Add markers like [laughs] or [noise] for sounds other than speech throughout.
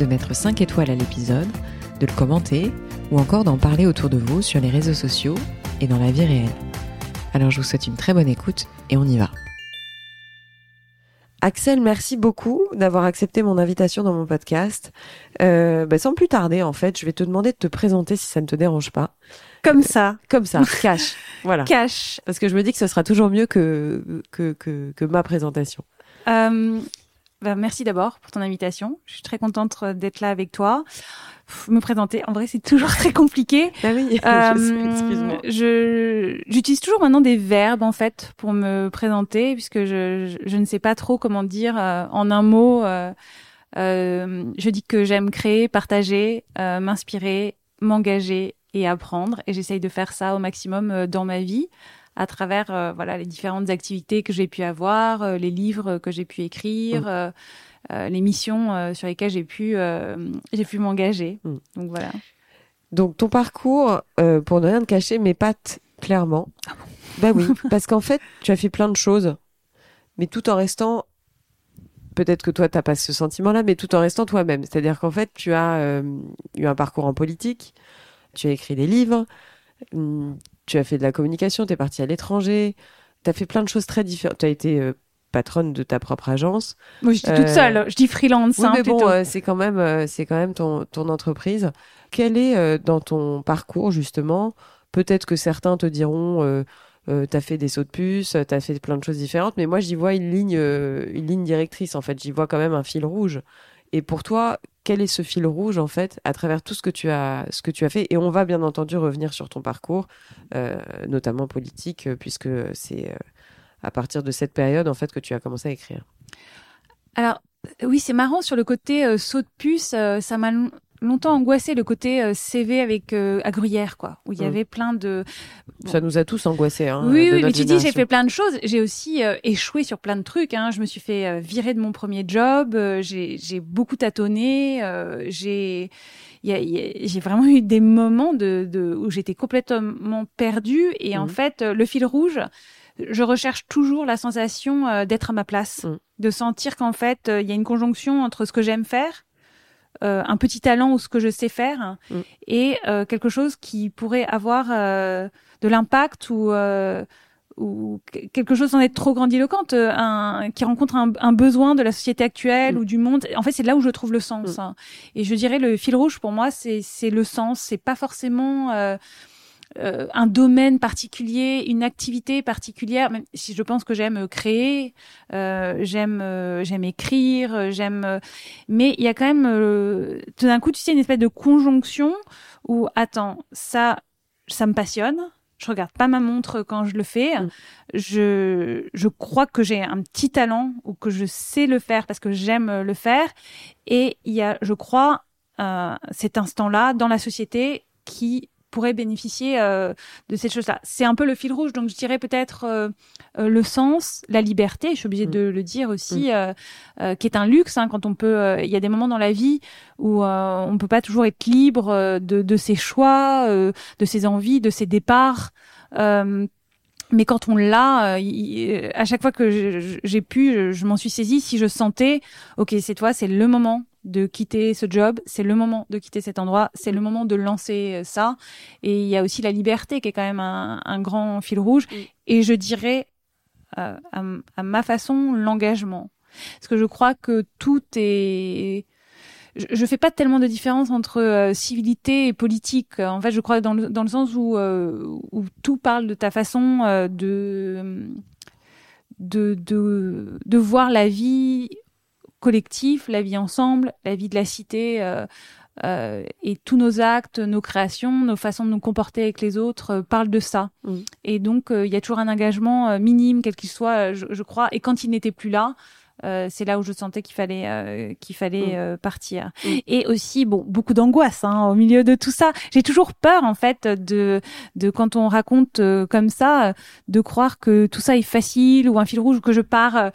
de mettre 5 étoiles à l'épisode, de le commenter ou encore d'en parler autour de vous sur les réseaux sociaux et dans la vie réelle. Alors je vous souhaite une très bonne écoute et on y va. Axel, merci beaucoup d'avoir accepté mon invitation dans mon podcast. Euh, bah, sans plus tarder, en fait, je vais te demander de te présenter si ça ne te dérange pas. Comme ça. Comme ça, [laughs] cash. Voilà. Cash. Parce que je me dis que ce sera toujours mieux que, que, que, que ma présentation. Euh, bah, merci d'abord pour ton invitation. Je suis très contente d'être là avec toi. me présenter, en vrai, c'est toujours [laughs] très compliqué. Ah oui, [laughs] euh, excuse-moi. Je, j'utilise toujours maintenant des verbes, en fait, pour me présenter, puisque je, je, ne sais pas trop comment dire euh, en un mot. Euh, euh, je dis que j'aime créer, partager, euh, m'inspirer, m'engager et apprendre. Et j'essaye de faire ça au maximum dans ma vie à travers euh, voilà les différentes activités que j'ai pu avoir, euh, les livres que j'ai pu écrire, mmh. euh, les missions sur lesquelles j'ai pu j'ai pu m'engager. Mmh. Donc voilà. Donc ton parcours, pour ne rien te cacher, mes pattes clairement. Ah bon? Bah oui, [laughs] parce qu'en fait, tu as fait plein de choses, mais tout en restant peut-être que toi t'as pas ce sentiment-là, mais tout en restant toi-même. C'est-à-dire qu'en fait, tu as eu un parcours en politique, tu as écrit des livres, hum, tu as fait de la communication, tu es partie à l'étranger, tu as fait plein de choses très différentes. Tu as été euh, patronne de ta propre agence. Moi, je dis toute seule, je dis freelance. Oui, hein, mais bon, euh, c'est quand même, euh, c'est quand même ton, ton entreprise. Quel est euh, dans ton parcours, justement Peut-être que certains te diront, euh, euh, tu as fait des sauts de puce, tu as fait plein de choses différentes, mais moi, j'y vois une ligne, une ligne directrice, en fait. J'y vois quand même un fil rouge. Et pour toi, quel est ce fil rouge en fait à travers tout ce que tu as ce que tu as fait et on va bien entendu revenir sur ton parcours euh, notamment politique puisque c'est euh, à partir de cette période en fait que tu as commencé à écrire. Alors oui, c'est marrant sur le côté euh, saut de puce, euh, ça m'a longtemps angoissé le côté euh, CV avec euh, à Gruyère quoi où il y Mm. avait plein de Bon. Ça nous a tous angoissés hein, oui, oui, mais tu dis, j'ai fait plein de choses. J'ai aussi euh, échoué sur plein de trucs. Hein. Je me suis fait euh, virer de mon premier job. j'ai beaucoup tâtonné. j'ai j'ai vraiment eu des moments de, de où j'étais complètement perdue. Et en Mhm. fait, le fil rouge, je recherche toujours la sensation d'être à ma place, Mhm. de sentir qu'en fait, il y a une conjonction entre ce que j'aime faire. Euh, un petit talent ou ce que je sais faire Mhm. et euh, quelque chose qui pourrait avoir euh, de l'impact ou euh, ou que- quelque chose sans être trop grandiloquente, euh, un, qui rencontre un, un besoin de la société actuelle Mm. ou du monde. En fait, c'est là où je trouve le sens. hein. Et je dirais le fil rouge pour moi, c'est c'est le sens. C'est pas forcément euh, un domaine particulier, une activité particulière. Même si je pense que j'aime euh, créer, euh, j'aime euh, j'aime écrire, euh, j'aime. euh, mais il y a quand même euh, tout d'un coup, tu sais, une espèce de conjonction où attends, ça, ça me passionne. Je regarde pas ma montre quand je le fais. Mm. Je, je crois que j'ai un petit talent ou que je sais le faire parce que j'aime le faire. Et il y a, je crois, euh, cet instant-là dans la société qui pourrait bénéficier euh, de cette chose-là. C'est un peu le fil rouge. Donc je dirais peut-être euh, euh, le sens, la liberté. Je suis obligée Mm. de le dire aussi, euh, euh, qui est un luxe hein, quand on peut. euh, Il y a des moments dans la vie où euh, on peut pas toujours être libre de, de ses choix, euh, de ses envies, de ses départs. Euh, mais quand on l'a, à chaque fois que j'ai pu, je, je m'en suis saisie. Si je sentais, ok, c'est toi, c'est le moment de quitter ce job, c'est le moment de quitter cet endroit, c'est le moment de lancer euh, ça. Et il y a aussi la liberté qui est quand même un, un grand fil rouge. Et je dirais, euh, à, ma façon, l'engagement. Parce que je crois que tout est je, je fais pas tellement de différence entre euh, civilité et politique. En fait, je crois dans le, dans le sens où, euh, où tout parle de ta façon de, de, de, de voir la vie collective, la vie ensemble, la vie de la cité. euh, euh, et tous nos actes, nos créations, nos façons de nous comporter avec les autres euh, parlent de ça. Mm. Et donc, euh, il y a toujours un engagement euh, minime, quel qu'il soit, je, je crois. Et quand il n'était plus là, euh, c'est là où je sentais qu'il fallait euh, qu'il fallait Mm. partir. Mm. Et aussi bon beaucoup d'angoisse hein, au milieu de tout ça. J'ai toujours peur en fait de de quand on raconte comme ça de croire que tout ça est facile ou un fil rouge ou que je pars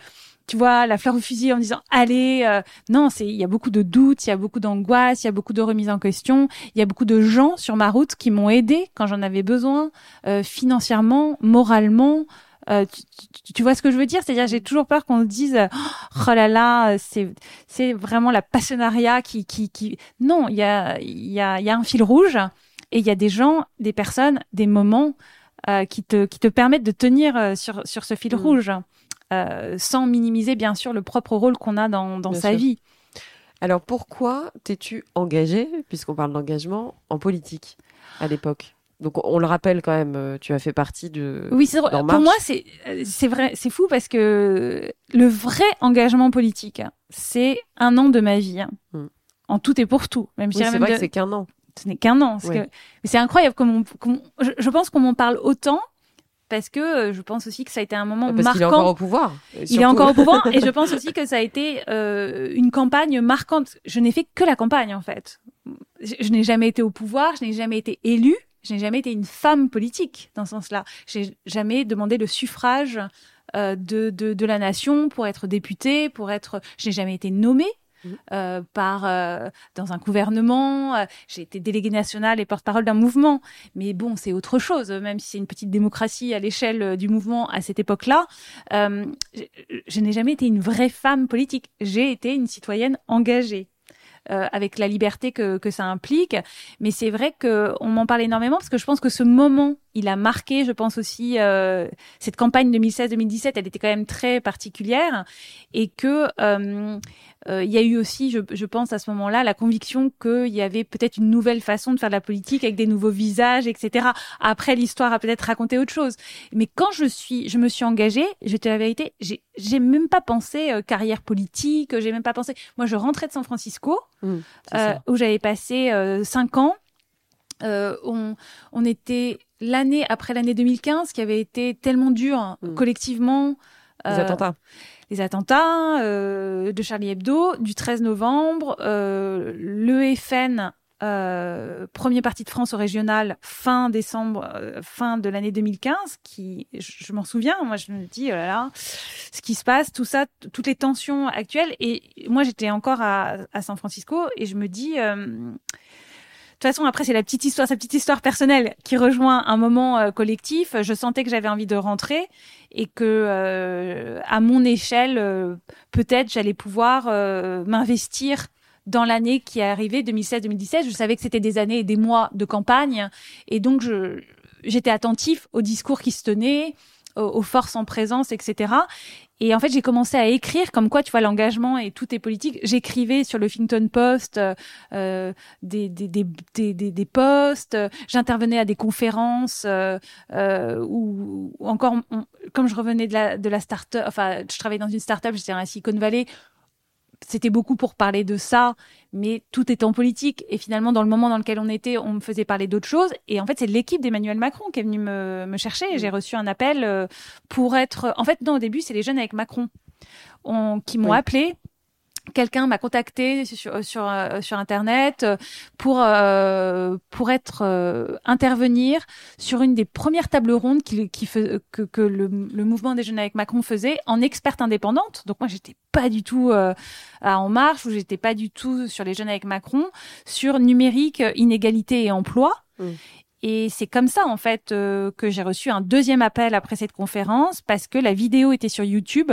tu vois la fleur au fusil en disant allez euh, non c'est il y a beaucoup de doutes il y a beaucoup d'angoisse il y a beaucoup de remises en question il y a beaucoup de gens sur ma route qui m'ont aidé quand j'en avais besoin euh, financièrement moralement euh, tu, tu- tu vois ce que je veux dire? C'est-à-dire, j'ai toujours peur qu'on se dise, euh, oh là là, c'est c'est vraiment la passionnariat qui qui qui. Non, il y a il y a il y a un fil rouge et il y a des gens, des personnes, des moments euh, qui te qui te permettent de tenir euh, sur sur ce fil Mm. rouge, euh, sans minimiser bien sûr le propre rôle qu'on a dans sa sûr. vie. Alors pourquoi t'es-tu engagée, puisqu'on parle d'engagement, en politique à l'époque? Donc on le rappelle quand même, euh, tu as fait partie de... Oui, c'est pour moi c'est euh, c'est vrai, c'est fou parce que le vrai engagement politique, c'est un an de ma vie. hein. Mm. En tout et pour tout, même Oui, c'est vrai de- que c'est qu'un an. ce n'est qu'un an. que- c'est incroyable comme, on, comme on- je, je pense qu'on m'en parle autant parce que euh, je pense aussi que ça a été un moment Parce qu'il est marquant. encore au pouvoir. Il est encore au pouvoir et je [laughs] pense aussi que ça a été euh, une campagne marquante. Je n'ai fait que la campagne en fait. Je, je n'ai jamais été au pouvoir, je n'ai jamais été élue, je n'ai jamais été une femme politique dans ce sens-là. J'ai jamais demandé le suffrage euh, de, de, de la nation pour être députée, pour être. Je n'ai jamais été nommée. Mhm. euh, par euh, dans un gouvernement, euh, j'ai été déléguée nationale et porte-parole d'un mouvement, mais bon c'est autre chose, même si c'est une petite démocratie à l'échelle euh, du mouvement à cette époque-là. Euh, je, je n'ai jamais été une vraie femme politique. J'ai été une citoyenne engagée. Euh, avec la liberté que, ça implique. Mais c'est vrai que on m'en parle énormément parce que je pense que ce moment, il a marqué, je pense aussi, euh, cette campagne 2016-2017, elle était quand même très particulière et que euh, il y a eu aussi, je, pense à ce moment-là, la conviction qu'il y avait peut-être une nouvelle façon de faire de la politique avec des nouveaux visages, etc. Après, l'histoire a peut-être raconté autre chose. Mais quand je suis, je me suis engagée, dire la vérité, j'ai, même pas pensé carrière politique, j'ai même pas pensé. Moi, je rentrais de San Francisco, Mmh, c'est euh, où j'avais passé euh, cinq ans. Euh, on, on était l'année après l'année 2015 qui avait été tellement dure hein, Mm. collectivement. Les Euh, attentats. les attentats de Charlie Hebdo du 13 novembre, le FN, euh, premier parti de France au régional, fin décembre, euh, fin de l'année 2015, qui, je, m'en souviens, moi je me dis, oh ce qui se passe, tout ça, toutes les tensions actuelles. Et moi j'étais encore à, San Francisco et je me dis... euh, de toute façon, après, c'est la petite histoire, sa petite histoire personnelle qui rejoint un moment collectif. Je sentais que j'avais envie de rentrer et que, à mon échelle, peut-être j'allais pouvoir m'investir dans l'année qui est arrivée, 2016-2017. Je savais que c'était des années et des mois de campagne, et donc je j'étais attentif aux discours qui se tenaient, aux, forces en présence, etc. Et en fait, j'ai commencé à écrire, comme quoi, tu vois, l'engagement et tout est politique. J'écrivais sur le Huffington Post euh, des, des, des, des, des, posts, j'intervenais à des conférences, euh, euh, ou, encore, comme je revenais de la, de la start-up, enfin, je travaillais dans une start-up, j'étais dans la Silicon Valley, c'était beaucoup pour parler de ça, mais tout est en politique. Et finalement, dans le moment dans lequel on était, on me faisait parler d'autres choses. Et en fait, c'est l'équipe d'Emmanuel Macron qui est venue me, me chercher. Et j'ai reçu un appel euh, pour être. En fait, non, au début, c'est les jeunes avec Macron on- qui m'ont Oui. appelé. Quelqu'un m'a contacté sur sur euh, sur internet euh, pour euh, pour être euh, intervenir sur une des premières tables rondes qui, qui que que le, le mouvement des jeunes avec Macron faisait en experte indépendante. Donc moi j'étais pas du tout euh, à En Marche ou j'étais pas du tout sur les jeunes avec Macron sur numérique, euh, inégalité et emploi. Mm. Et c'est comme ça en fait euh, que j'ai reçu un deuxième appel après cette conférence parce que la vidéo était sur YouTube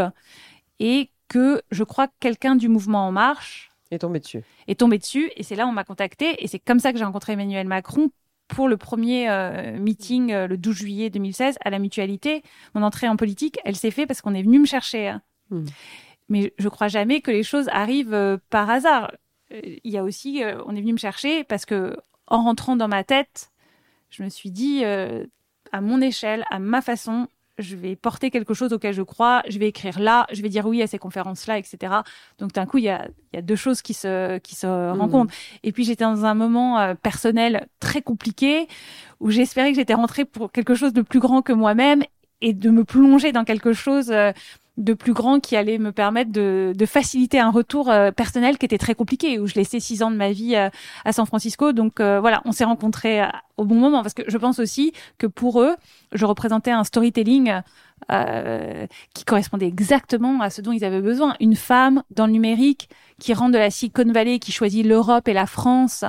et que je crois que quelqu'un du mouvement En Marche est tombé dessus. est tombé dessus et c'est là où on m'a contacté et c'est comme ça que j'ai rencontré Emmanuel Macron pour le premier euh, meeting euh, le 12 juillet 2016 à la mutualité. Mon entrée en politique, elle s'est faite parce qu'on est venu me chercher. hein. Hmm. Mais je crois jamais que les choses arrivent euh, par hasard. Il y a aussi, on est venu me chercher parce que en rentrant dans ma tête, je me suis dit, à mon échelle, à ma façon, je vais porter quelque chose auquel je crois, je vais écrire là, je vais dire oui à ces conférences-là, etc. Donc d'un coup, il y a, y a deux choses qui se, qui se Mhm. rencontrent. Et puis j'étais dans un moment euh, personnel très compliqué où j'espérais que j'étais rentrée pour quelque chose de plus grand que moi-même et de me plonger dans quelque chose euh, de plus grand qui allait me permettre de, faciliter un retour euh, personnel qui était très compliqué, où je laissais six ans de ma vie euh, à San Francisco. Donc euh, voilà, on s'est rencontrés au bon moment parce que je pense aussi que pour eux, je représentais un storytelling qui correspondait exactement à ce dont ils avaient besoin. Une femme dans le numérique qui rentre de la Silicon Valley, qui choisit l'Europe et la France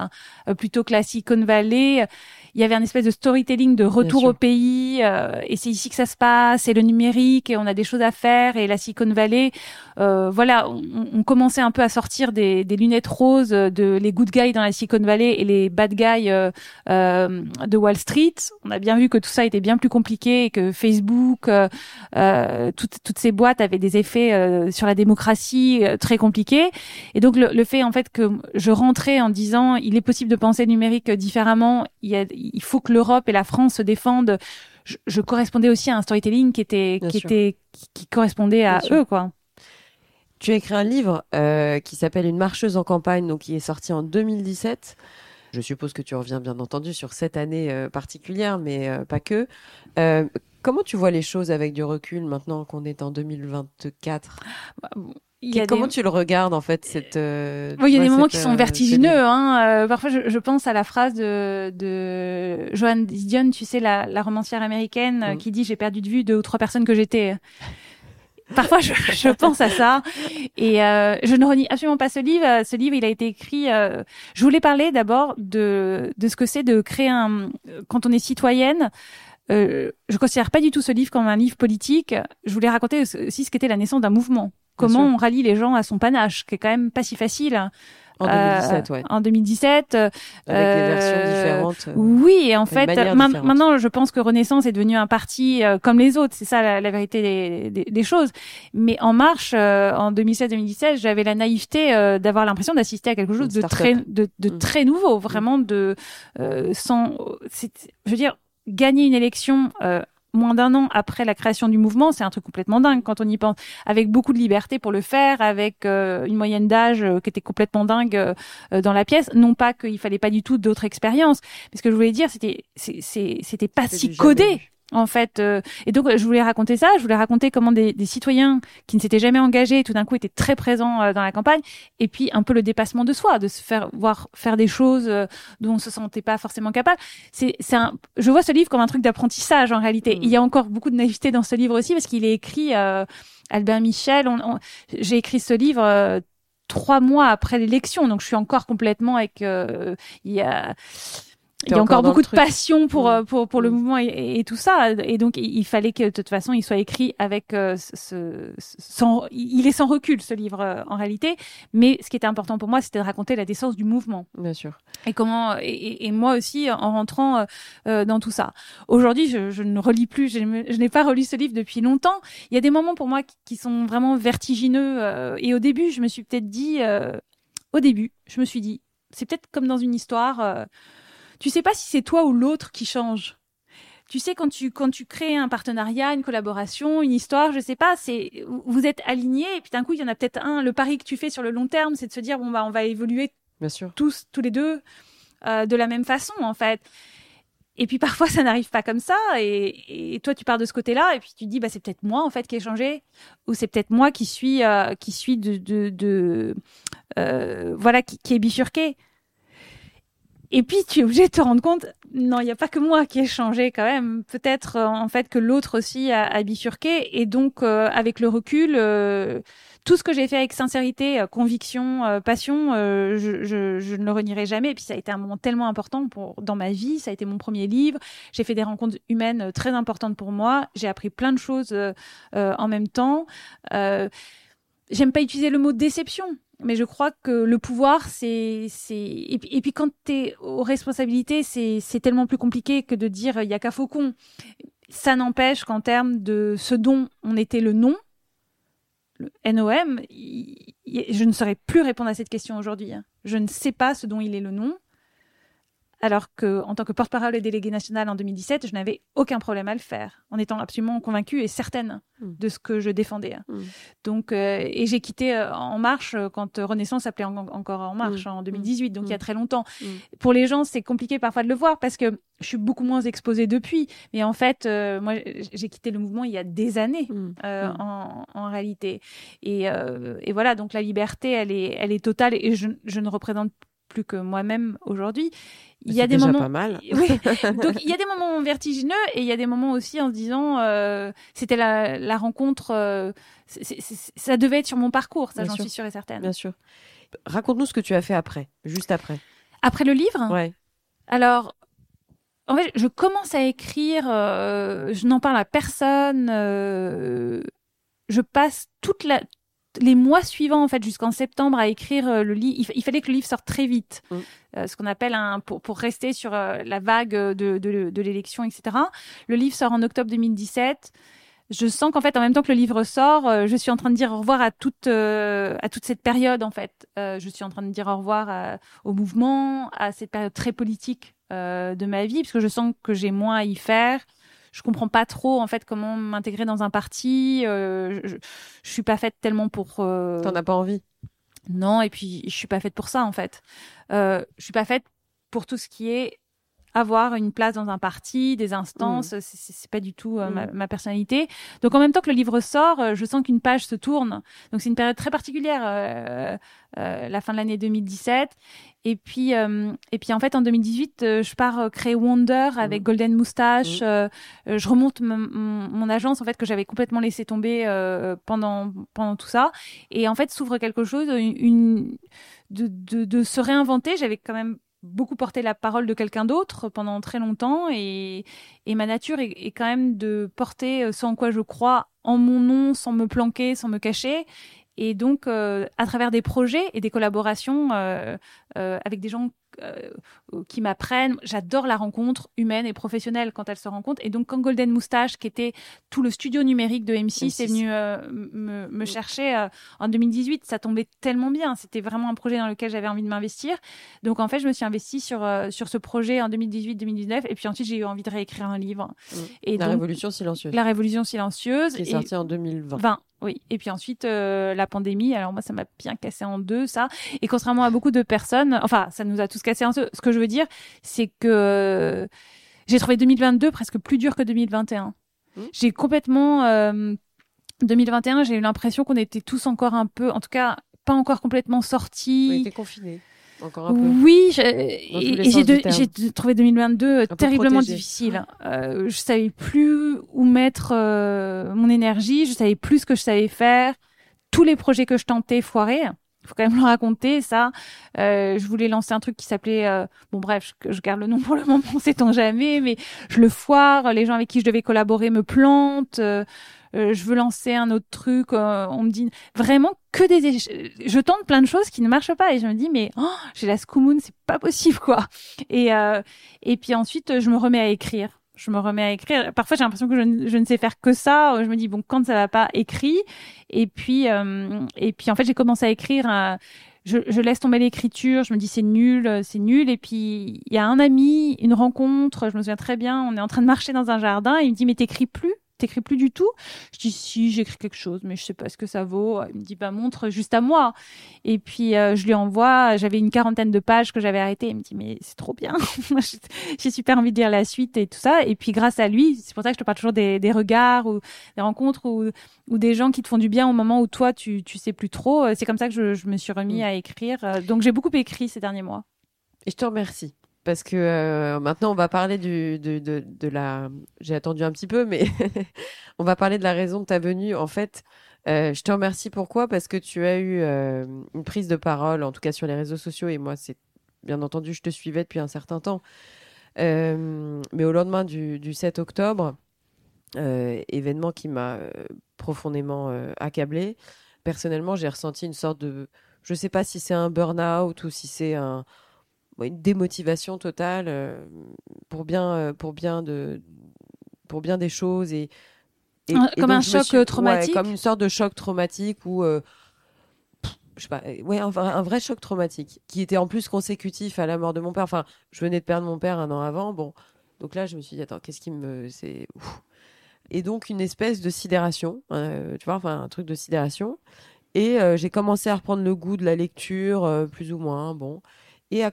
plutôt que la Silicon Valley. Il y avait un espèce de storytelling de retour au pays euh, et c'est ici que ça se passe et le numérique et on a des choses à faire et la Silicon Valley euh, voilà on, on, commençait un peu à sortir des, des, lunettes roses de les good guys dans la Silicon Valley et les bad guys euh, euh de Wall Street. On a bien vu que tout ça était bien plus compliqué et que Facebook euh, toutes, toutes ces boîtes avaient des effets sur la démocratie très compliqués et donc le, le, fait en fait que je rentrais en disant il est possible de penser le numérique différemment il y a il faut que l'Europe et la France se défendent. Je, correspondais aussi à un storytelling qui était, qui était, qui, correspondait à eux, quoi. Tu as écrit un livre euh, qui s'appelle Une marcheuse en campagne, donc qui est sorti en 2017. Je suppose que tu reviens bien entendu sur cette année euh, particulière, mais euh, pas que. Comment tu vois les choses avec du recul maintenant qu'on est en 2024 Comment tu le regardes en fait cette euh, Il y a des moments qui sont euh, vertigineux. Hein. Euh, parfois, je, je, pense à la phrase de, de Joanne Didion, tu sais, la, la romancière américaine, mm. qui dit j'ai perdu de vue deux ou trois personnes que j'étais. Parfois, je, [laughs] je, pense à ça et je ne renie absolument pas ce livre. Ce livre, il a été écrit. je voulais parler d'abord de de ce que c'est de créer un quand on est citoyenne. Euh, je considère pas du tout ce livre comme un livre politique. Je voulais raconter aussi ce qu'était la naissance d'un mouvement comment on rallie les gens à son panache, qui est quand même pas si facile. En 2017, euh, ouais. En 2017. Avec des versions euh, différentes. Euh, oui, et en fait, maintenant, je pense que Renaissance est devenu un parti comme les autres. C'est ça la, vérité des, des, choses. Mais En Marche, en 2016-2017, j'avais la naïveté d'avoir l'impression d'assister à quelque chose de très, de, de mm. très nouveau, vraiment de sans. Je veux dire, gagner une élection moins d'un an après la création du mouvement, c'est un truc complètement dingue quand on y pense, avec beaucoup de liberté pour le faire, avec euh, une moyenne d'âge euh, qui était complètement dingue euh, dans la pièce. Non pas qu'il fallait pas du tout d'autres expériences, mais ce que je voulais dire, c'était c'était pas si codé en fait. Euh, et donc, je voulais raconter ça. Je voulais raconter comment des, des citoyens qui ne s'étaient jamais engagés, tout d'un coup, étaient très présents euh, dans la campagne. Et puis, un peu le dépassement de soi, de se faire voir faire des choses euh, dont on se sentait pas forcément capable. C'est, c'est un. Je vois ce livre comme un truc d'apprentissage en réalité. Mm. Il y a encore beaucoup de naïveté dans ce livre aussi parce qu'il est écrit. Albert Michel. On, J'ai écrit ce livre trois mois après l'élection, donc je suis encore complètement avec. il y a il y a encore, beaucoup de passion pour, euh, pour, pour le mouvement et, tout ça. Et donc, il fallait que de toute façon, il soit écrit avec euh, ce, sans, il est sans recul, ce livre, euh, en réalité. Mais ce qui était important pour moi, c'était de raconter la décence du mouvement. Bien sûr. Et comment, et, et moi aussi, en rentrant dans tout ça. Aujourd'hui, je, je, ne relis plus, je, n'ai pas relu ce livre depuis longtemps. Il y a des moments pour moi qui, qui sont vraiment vertigineux. et au début, je me suis peut-être dit, au début, je me suis dit, c'est peut-être comme dans une histoire tu sais pas si c'est toi ou l'autre qui change. Tu sais quand tu quand tu crées un partenariat, une collaboration, une histoire, je sais pas, c'est vous êtes alignés et puis d'un coup il y en a peut-être un. Le pari que tu fais sur le long terme, c'est de se dire bon bah on va évoluer Bien sûr. tous tous les deux euh, de la même façon en fait. Et puis parfois ça n'arrive pas comme ça et, et, toi tu pars de ce côté-là et puis tu dis bah c'est peut-être moi en fait qui ai changé ou c'est peut-être moi qui suis euh, qui suis de, de, de euh, voilà qui, qui est bifurqué. Et puis tu es obligé de te rendre compte, non, il n'y a pas que moi qui ai changé quand même. Peut-être euh, en fait que l'autre aussi a, bifurqué. Et donc euh, avec le recul, euh, tout ce que j'ai fait avec sincérité, conviction, passion, je, je, ne le renierai jamais. Et puis ça a été un moment tellement important pour dans ma vie. Ça a été mon premier livre. J'ai fait des rencontres humaines très importantes pour moi. J'ai appris plein de choses en même temps. J'aime pas utiliser le mot déception mais je crois que le pouvoir, c'est. Et, et puis quand tu es aux responsabilités, c'est tellement plus compliqué que de dire il y a qu'à Faucon. Ça n'empêche qu'en termes de ce dont on était le nom, le NOM, je ne saurais plus répondre à cette question aujourd'hui. Hein. Je ne sais pas ce dont il est le nom. Alors que en tant que porte-parole et déléguée nationale en 2017, je n'avais aucun problème à le faire, en étant absolument convaincue et certaine mm. de ce que je défendais. Mm. Donc, euh, et j'ai quitté euh, En Marche euh, quand Renaissance s'appelait encore En Marche en 2018, donc il y a très longtemps. Pour les gens, c'est compliqué parfois de le voir parce que je suis beaucoup moins exposée depuis. Mais en fait, moi, j'ai quitté le mouvement il y a des années, en, en, réalité. Et, et, voilà, donc la liberté, elle est, elle est totale et je, je ne représente plus que moi-même aujourd'hui. Il y a des moments pas mal. [laughs] Oui. Donc il y a des [laughs] moments vertigineux et il y a des moments aussi en se disant euh, c'était la, la, rencontre euh, ça devait être sur mon parcours, ça j'en suis sûre et certaine. Bien sûr. Raconte-nous ce que tu as fait après, juste après. Après le livre? Ouais. Alors en fait, je commence à écrire, euh, je n'en parle à personne, je passe toute la les mois suivants, en fait, jusqu'en septembre, à écrire euh, le livre. Il, fallait que le livre sorte très vite, mm. euh, ce qu'on appelle un pour, pour rester sur euh, la vague de, de, de l'élection, etc. Le livre sort en octobre 2017. Je sens qu'en fait, en même temps que le livre sort, je suis en train de dire au revoir à toute à toute cette période. En fait, je suis en train de dire au revoir au mouvement, à cette période très politique de ma vie, parce que je sens que j'ai moins à y faire je comprends pas trop en fait comment m'intégrer dans un parti. Euh, je, je, suis pas faite tellement pour. Euh... T'en as pas envie Non, et puis je suis pas faite pour ça en fait. Euh, je suis pas faite pour tout ce qui est avoir une place dans un parti, des instances, mmh. c'est pas du tout euh, ma, mmh. ma, personnalité. Donc en même temps que le livre sort, euh, je sens qu'une page se tourne. Donc c'est une période très particulière, euh, euh la fin de l'année 2017. Et puis, et puis en fait en 2018, je pars créer Wonder avec mmh. Golden Moustache. je remonte mon, agence en fait que j'avais complètement laissé tomber pendant pendant tout ça. Et en fait s'ouvre quelque chose, une, de, de, de se réinventer. J'avais quand même beaucoup porté la parole de quelqu'un d'autre pendant très longtemps et, et ma nature est, quand même de porter ce en quoi je crois en mon nom sans me planquer, sans me cacher. Et donc, euh, à travers des projets et des collaborations euh, euh, avec des gens euh, qui m'apprennent. J'adore la rencontre humaine et professionnelle quand elle se rencontre. Et donc, quand Golden Moustache, qui était tout le studio numérique de M6, est venu euh, me, me, chercher euh, en 2018, ça tombait tellement bien. C'était vraiment un projet dans lequel j'avais envie de m'investir. Donc, en fait, je me suis investie sur, sur ce projet en 2018-2019. Et puis ensuite, j'ai eu envie de réécrire un livre. Et la Révolution silencieuse. La Révolution silencieuse. Qui est sortie en 2020. 20. Oui, et puis ensuite la pandémie. Alors moi, ça m'a bien cassé en deux, ça. Et contrairement à beaucoup de personnes, enfin, ça nous a tous cassé en deux. Ce que je veux dire, c'est que j'ai trouvé 2022 presque plus dur que 2021. Mmh. J'ai complètement 2021, euh, j'ai eu l'impression qu'on était tous encore un peu, en tout cas, pas encore complètement sortis. On était confinés. Encore un peu. Oui, j'ai trouvé 2022 terriblement difficile. Euh, je savais plus où mettre euh, mon énergie, je savais plus ce que je savais faire. Tous les projets que je tentais foiraient faut quand même le raconter ça. Euh, je voulais lancer un truc qui s'appelait euh, bon bref, je, je, garde le nom pour le moment, [laughs] sait-on jamais, mais je le foire. Les gens avec qui je devais collaborer me plantent. Euh, euh je veux lancer un autre truc. Euh, on me dit vraiment que des. Je tente plein de choses qui ne marchent pas et je me dis mais oh, j'ai la Scoomoon, c'est pas possible quoi. Et et puis ensuite je me remets à écrire je me remets à écrire. Parfois, j'ai l'impression que je ne, sais faire que ça. Je me dis bon, quand ça va pas, écrit. Et puis, euh, et puis en fait, j'ai commencé à écrire. Euh, je, je, laisse tomber l'écriture. Je me dis c'est nul, c'est nul. Et puis il y a un ami, une rencontre. Je me souviens très bien. On est en train de marcher dans un jardin. Et il me dit mais t'écris plus t'écris plus du tout Je dis si, j'écris quelque chose, mais je sais pas ce que ça vaut. Il me dit bah montre juste à moi. Et puis euh, je lui envoie. J'avais une quarantaine de pages que j'avais arrêtées. Il me dit mais c'est trop bien. [laughs] J'ai super envie de lire la suite et tout ça. Et puis grâce à lui, c'est pour ça que je te parle toujours des, des regards ou des rencontres ou, ou, des gens qui te font du bien au moment où toi tu tu sais plus trop. C'est comme ça que je, je me suis remis mm. à écrire. Donc j'ai beaucoup écrit ces derniers mois. Et je te remercie parce que euh, maintenant on va parler du, de, de, de la. J'ai attendu un petit peu, mais [laughs] on va parler de la raison de ta venue. En fait, euh, je te remercie pourquoi? Parce que tu as eu euh, une prise de parole, en tout cas sur les réseaux sociaux, et moi, c'est bien entendu, je te suivais depuis un certain temps. mais au lendemain du, du 7 octobre, événement qui m'a profondément accablé, personnellement, j'ai ressenti une sorte de. Je ne sais pas si c'est un burn-out ou si c'est un une démotivation totale euh, pour bien euh, pour bien de pour bien des choses et, et comme un choc traumatique comme une sorte de choc traumatique euh, je sais pas, ouais, un, un, vrai choc traumatique qui était en plus consécutif à la mort de mon père. Enfin, je venais de perdre mon père un an avant. Bon, donc là, je me suis dit, attends, qu'est-ce qui me. C'est. Et donc, une espèce de sidération, euh, tu vois, enfin, un truc de sidération. Et euh, j'ai commencé à reprendre le goût de la lecture, euh, plus ou moins, bon. Et,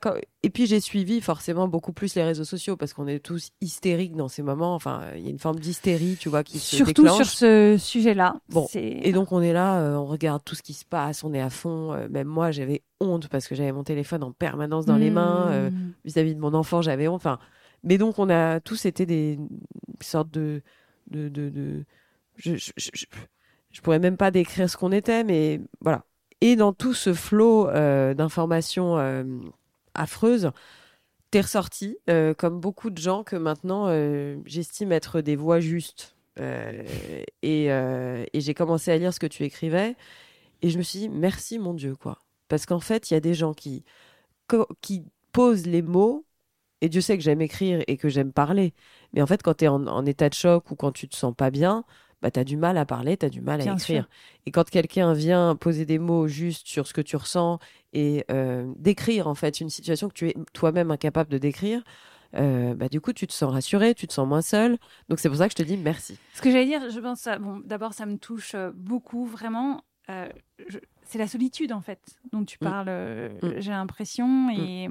et puis, j'ai suivi forcément beaucoup plus les réseaux sociaux parce qu'on est tous hystériques dans ces moments. Enfin, il y a une forme d'hystérie, tu vois, qui se déclenche. Surtout sur ce sujet-là. Bon. Et donc, on est là, on regarde tout ce qui se passe, on est à fond. même moi, j'avais honte parce que j'avais mon téléphone en permanence dans les mains. Mmh. Vis-à-vis de mon enfant, j'avais honte. Enfin, mais donc, on a tous été des sortes de. de, de, de... Je, je, je, je, pourrais même pas décrire ce qu'on était, mais voilà. Et dans tout ce flot euh, d'informations euh, affreuses, t'es ressorti, euh, comme beaucoup de gens que maintenant euh, j'estime être des voix justes. Euh, et, et j'ai commencé à lire ce que tu écrivais, et je me suis dit merci mon Dieu, quoi. Parce qu'en fait, il y a des gens qui, qui posent les mots et Dieu sait que j'aime écrire et que j'aime parler. Mais en fait, quand tu es en, état de choc ou quand tu te sens pas bien, bah, tu as du mal à parler, tu as du mal à écrire. Et quand quelqu'un vient poser des mots justes sur ce que tu ressens et euh, décrire en fait une situation que tu es toi-même incapable de décrire, euh, bah, du coup, tu te sens rassuré, tu te sens moins seul. Donc, c'est pour ça que je te dis merci. Ce que j'allais dire, je pense, bon, d'abord, ça me touche euh, beaucoup, vraiment. c'est la solitude, en fait, dont tu mm. parles, mm. j'ai l'impression. Mm. Et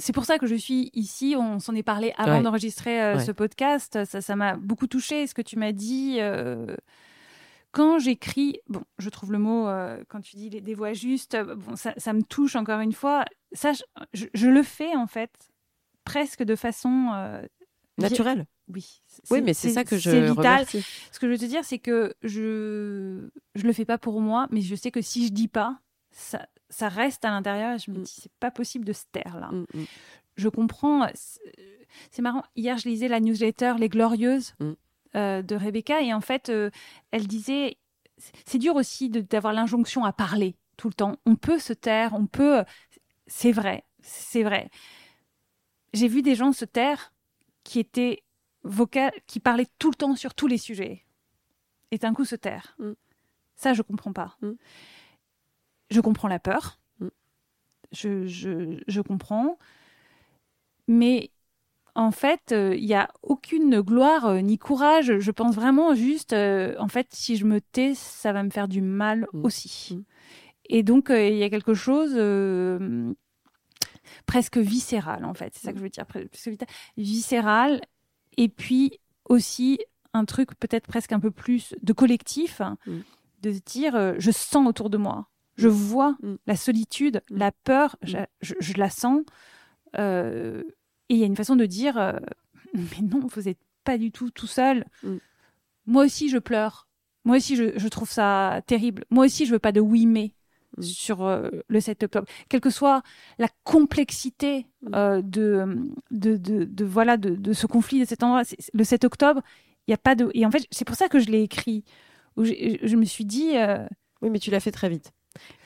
c'est pour ça que je suis ici. On s'en est parlé avant d'enregistrer euh, ce podcast. Ça, m'a beaucoup touché ce que tu m'as dit. Euh, quand j'écris, bon, je trouve le mot euh, quand tu dis des voix justes. Bon, ça, me touche encore une fois. Ça, je, le fais en fait presque de façon naturelle. Oui. Oui, mais c'est ça que je vital. Remercie. Ce que je veux te dire, c'est que je je le fais pas pour moi, mais je sais que si je dis pas, ça, ça reste à l'intérieur je me mm. dis, c'est pas possible de se taire là. Mm, mm. Je comprends. C'est marrant. Hier, je lisais la newsletter Les Glorieuses euh, de Rebecca et en fait, euh, elle disait, c'est dur aussi d'avoir l'injonction à parler tout le temps. On peut se taire, on peut. C'est vrai, c'est vrai. J'ai vu des gens se taire qui étaient vocal, qui parlaient tout le temps sur tous les sujets et d'un coup se taire. Ça, je comprends pas je comprends la peur. Mm. Je, je, je, comprends. Mais en fait, il euh, n'y a aucune gloire euh, ni courage. Je pense vraiment juste, euh, en fait, si je me tais, ça va me faire du mal mm. aussi. Mm. Et donc, il y a quelque chose presque viscéral, en fait. C'est ça que je veux dire. Viscéral. Et puis aussi, un truc peut-être presque un peu plus de collectif, de se dire, je sens autour de moi je vois mm. la solitude, mm. la peur, mm. je, la sens. Euh, et il y a une façon de dire, euh, [laughs] mais non, vous n'êtes pas du tout tout seul. Moi aussi, je pleure. Moi aussi, je, trouve ça terrible. Moi aussi, je veux pas de oui mais sur euh, le 7 octobre. Quelle que soit la complexité de, de, de, voilà, de, ce conflit, de cet endroit, le 7 octobre, il y a pas de... Et en fait, c'est pour ça que je l'ai écrit. Où je, me suis dit... Oui, mais tu l'as fait très vite.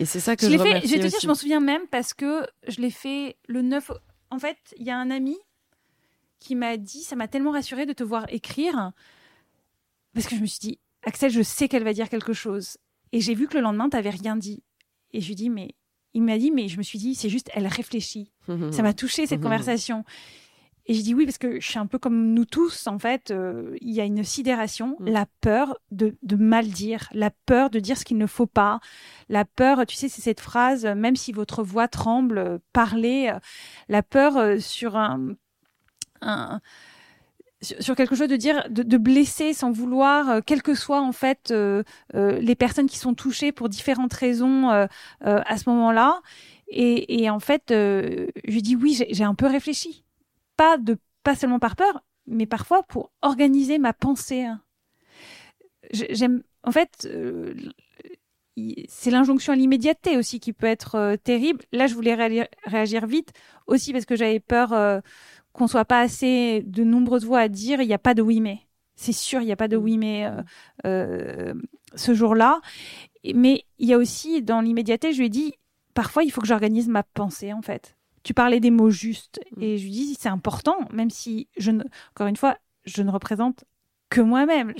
Et c'est ça que je, je fait, Je vais te dire, je m'en souviens même parce que je l'ai fait le 9. En fait, il y a un ami qui m'a dit, ça m'a tellement rassuré de te voir écrire, parce que je me suis dit, Axel, je sais qu'elle va dire quelque chose. Et j'ai vu que le lendemain, tu n'avais rien dit. Et je lui ai dit, mais il m'a dit, mais je me suis dit, c'est juste, elle réfléchit. [laughs] ça m'a touché cette [laughs] conversation. Et je dis oui parce que je suis un peu comme nous tous en fait. Euh, il y a une sidération, mm. la peur de, de, mal dire, la peur de dire ce qu'il ne faut pas, la peur. Tu sais, c'est cette phrase même si votre voix tremble, parlez. Euh, la peur euh, sur un, un sur quelque chose de dire de, de blesser sans vouloir quelles que soient en fait les personnes qui sont touchées pour différentes raisons à ce moment-là et, et, en fait je dis oui j'ai un peu réfléchi pas de pas seulement par peur, mais parfois pour organiser ma pensée. J'aime, en fait, euh, c'est l'injonction à l'immédiateté aussi qui peut être euh, terrible. Là, je voulais réagir vite aussi parce que j'avais peur euh, qu'on soit pas assez de nombreuses voix à dire il n'y a pas de oui mais. C'est sûr, il n'y a pas de oui mais ce jour-là. Mais il y a aussi dans l'immédiateté, je lui ai dit parfois il faut que j'organise ma pensée en fait tu parlais des mots justes. Mm. Et je lui dis, c'est important, même si, je ne, encore une fois, je ne représente que moi-même.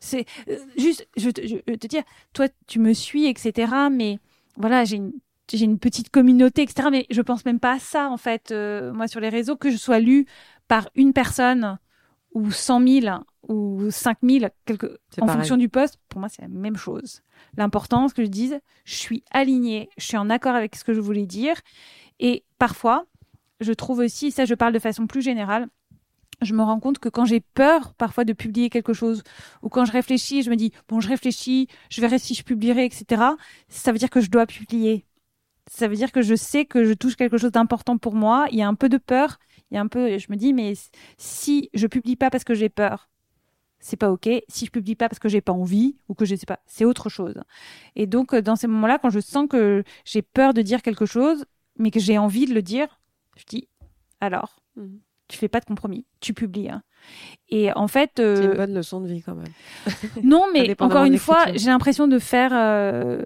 C'est euh, juste, je, je, je te dire, toi, tu me suis, etc. Mais voilà, j'ai une j'ai une petite communauté, etc. Mais je pense même pas à ça, en fait, euh, moi, sur les réseaux, que je sois lu par une personne ou 100 000 ou 5 000, quelque... en fonction du poste, pour moi, c'est la même chose. L'important, ce que je dise, je suis alignée, je suis en accord avec ce que je voulais dire. Et parfois, je trouve aussi, ça je parle de façon plus générale, je me rends compte que quand j'ai peur parfois de publier quelque chose ou quand je réfléchis, je me dis bon je réfléchis, je verrai si je publierai, etc. Ça veut dire que je dois publier. Ça veut dire que je sais que je touche quelque chose d'important pour moi. Il y a un peu de peur, il y a un peu, je me dis mais si je publie pas parce que j'ai peur, c'est pas ok. Si je publie pas parce que j'ai pas envie ou que je sais pas, c'est autre chose. Et donc dans ces moments-là, quand je sens que j'ai peur de dire quelque chose, mais que j'ai envie de le dire, je dis alors. Mmh tu fais pas de compromis, tu publies. Hein. Et en fait, c'est une euh, bonne leçon de vie quand même. [laughs] non, mais encore une fois, j'ai l'impression de faire euh,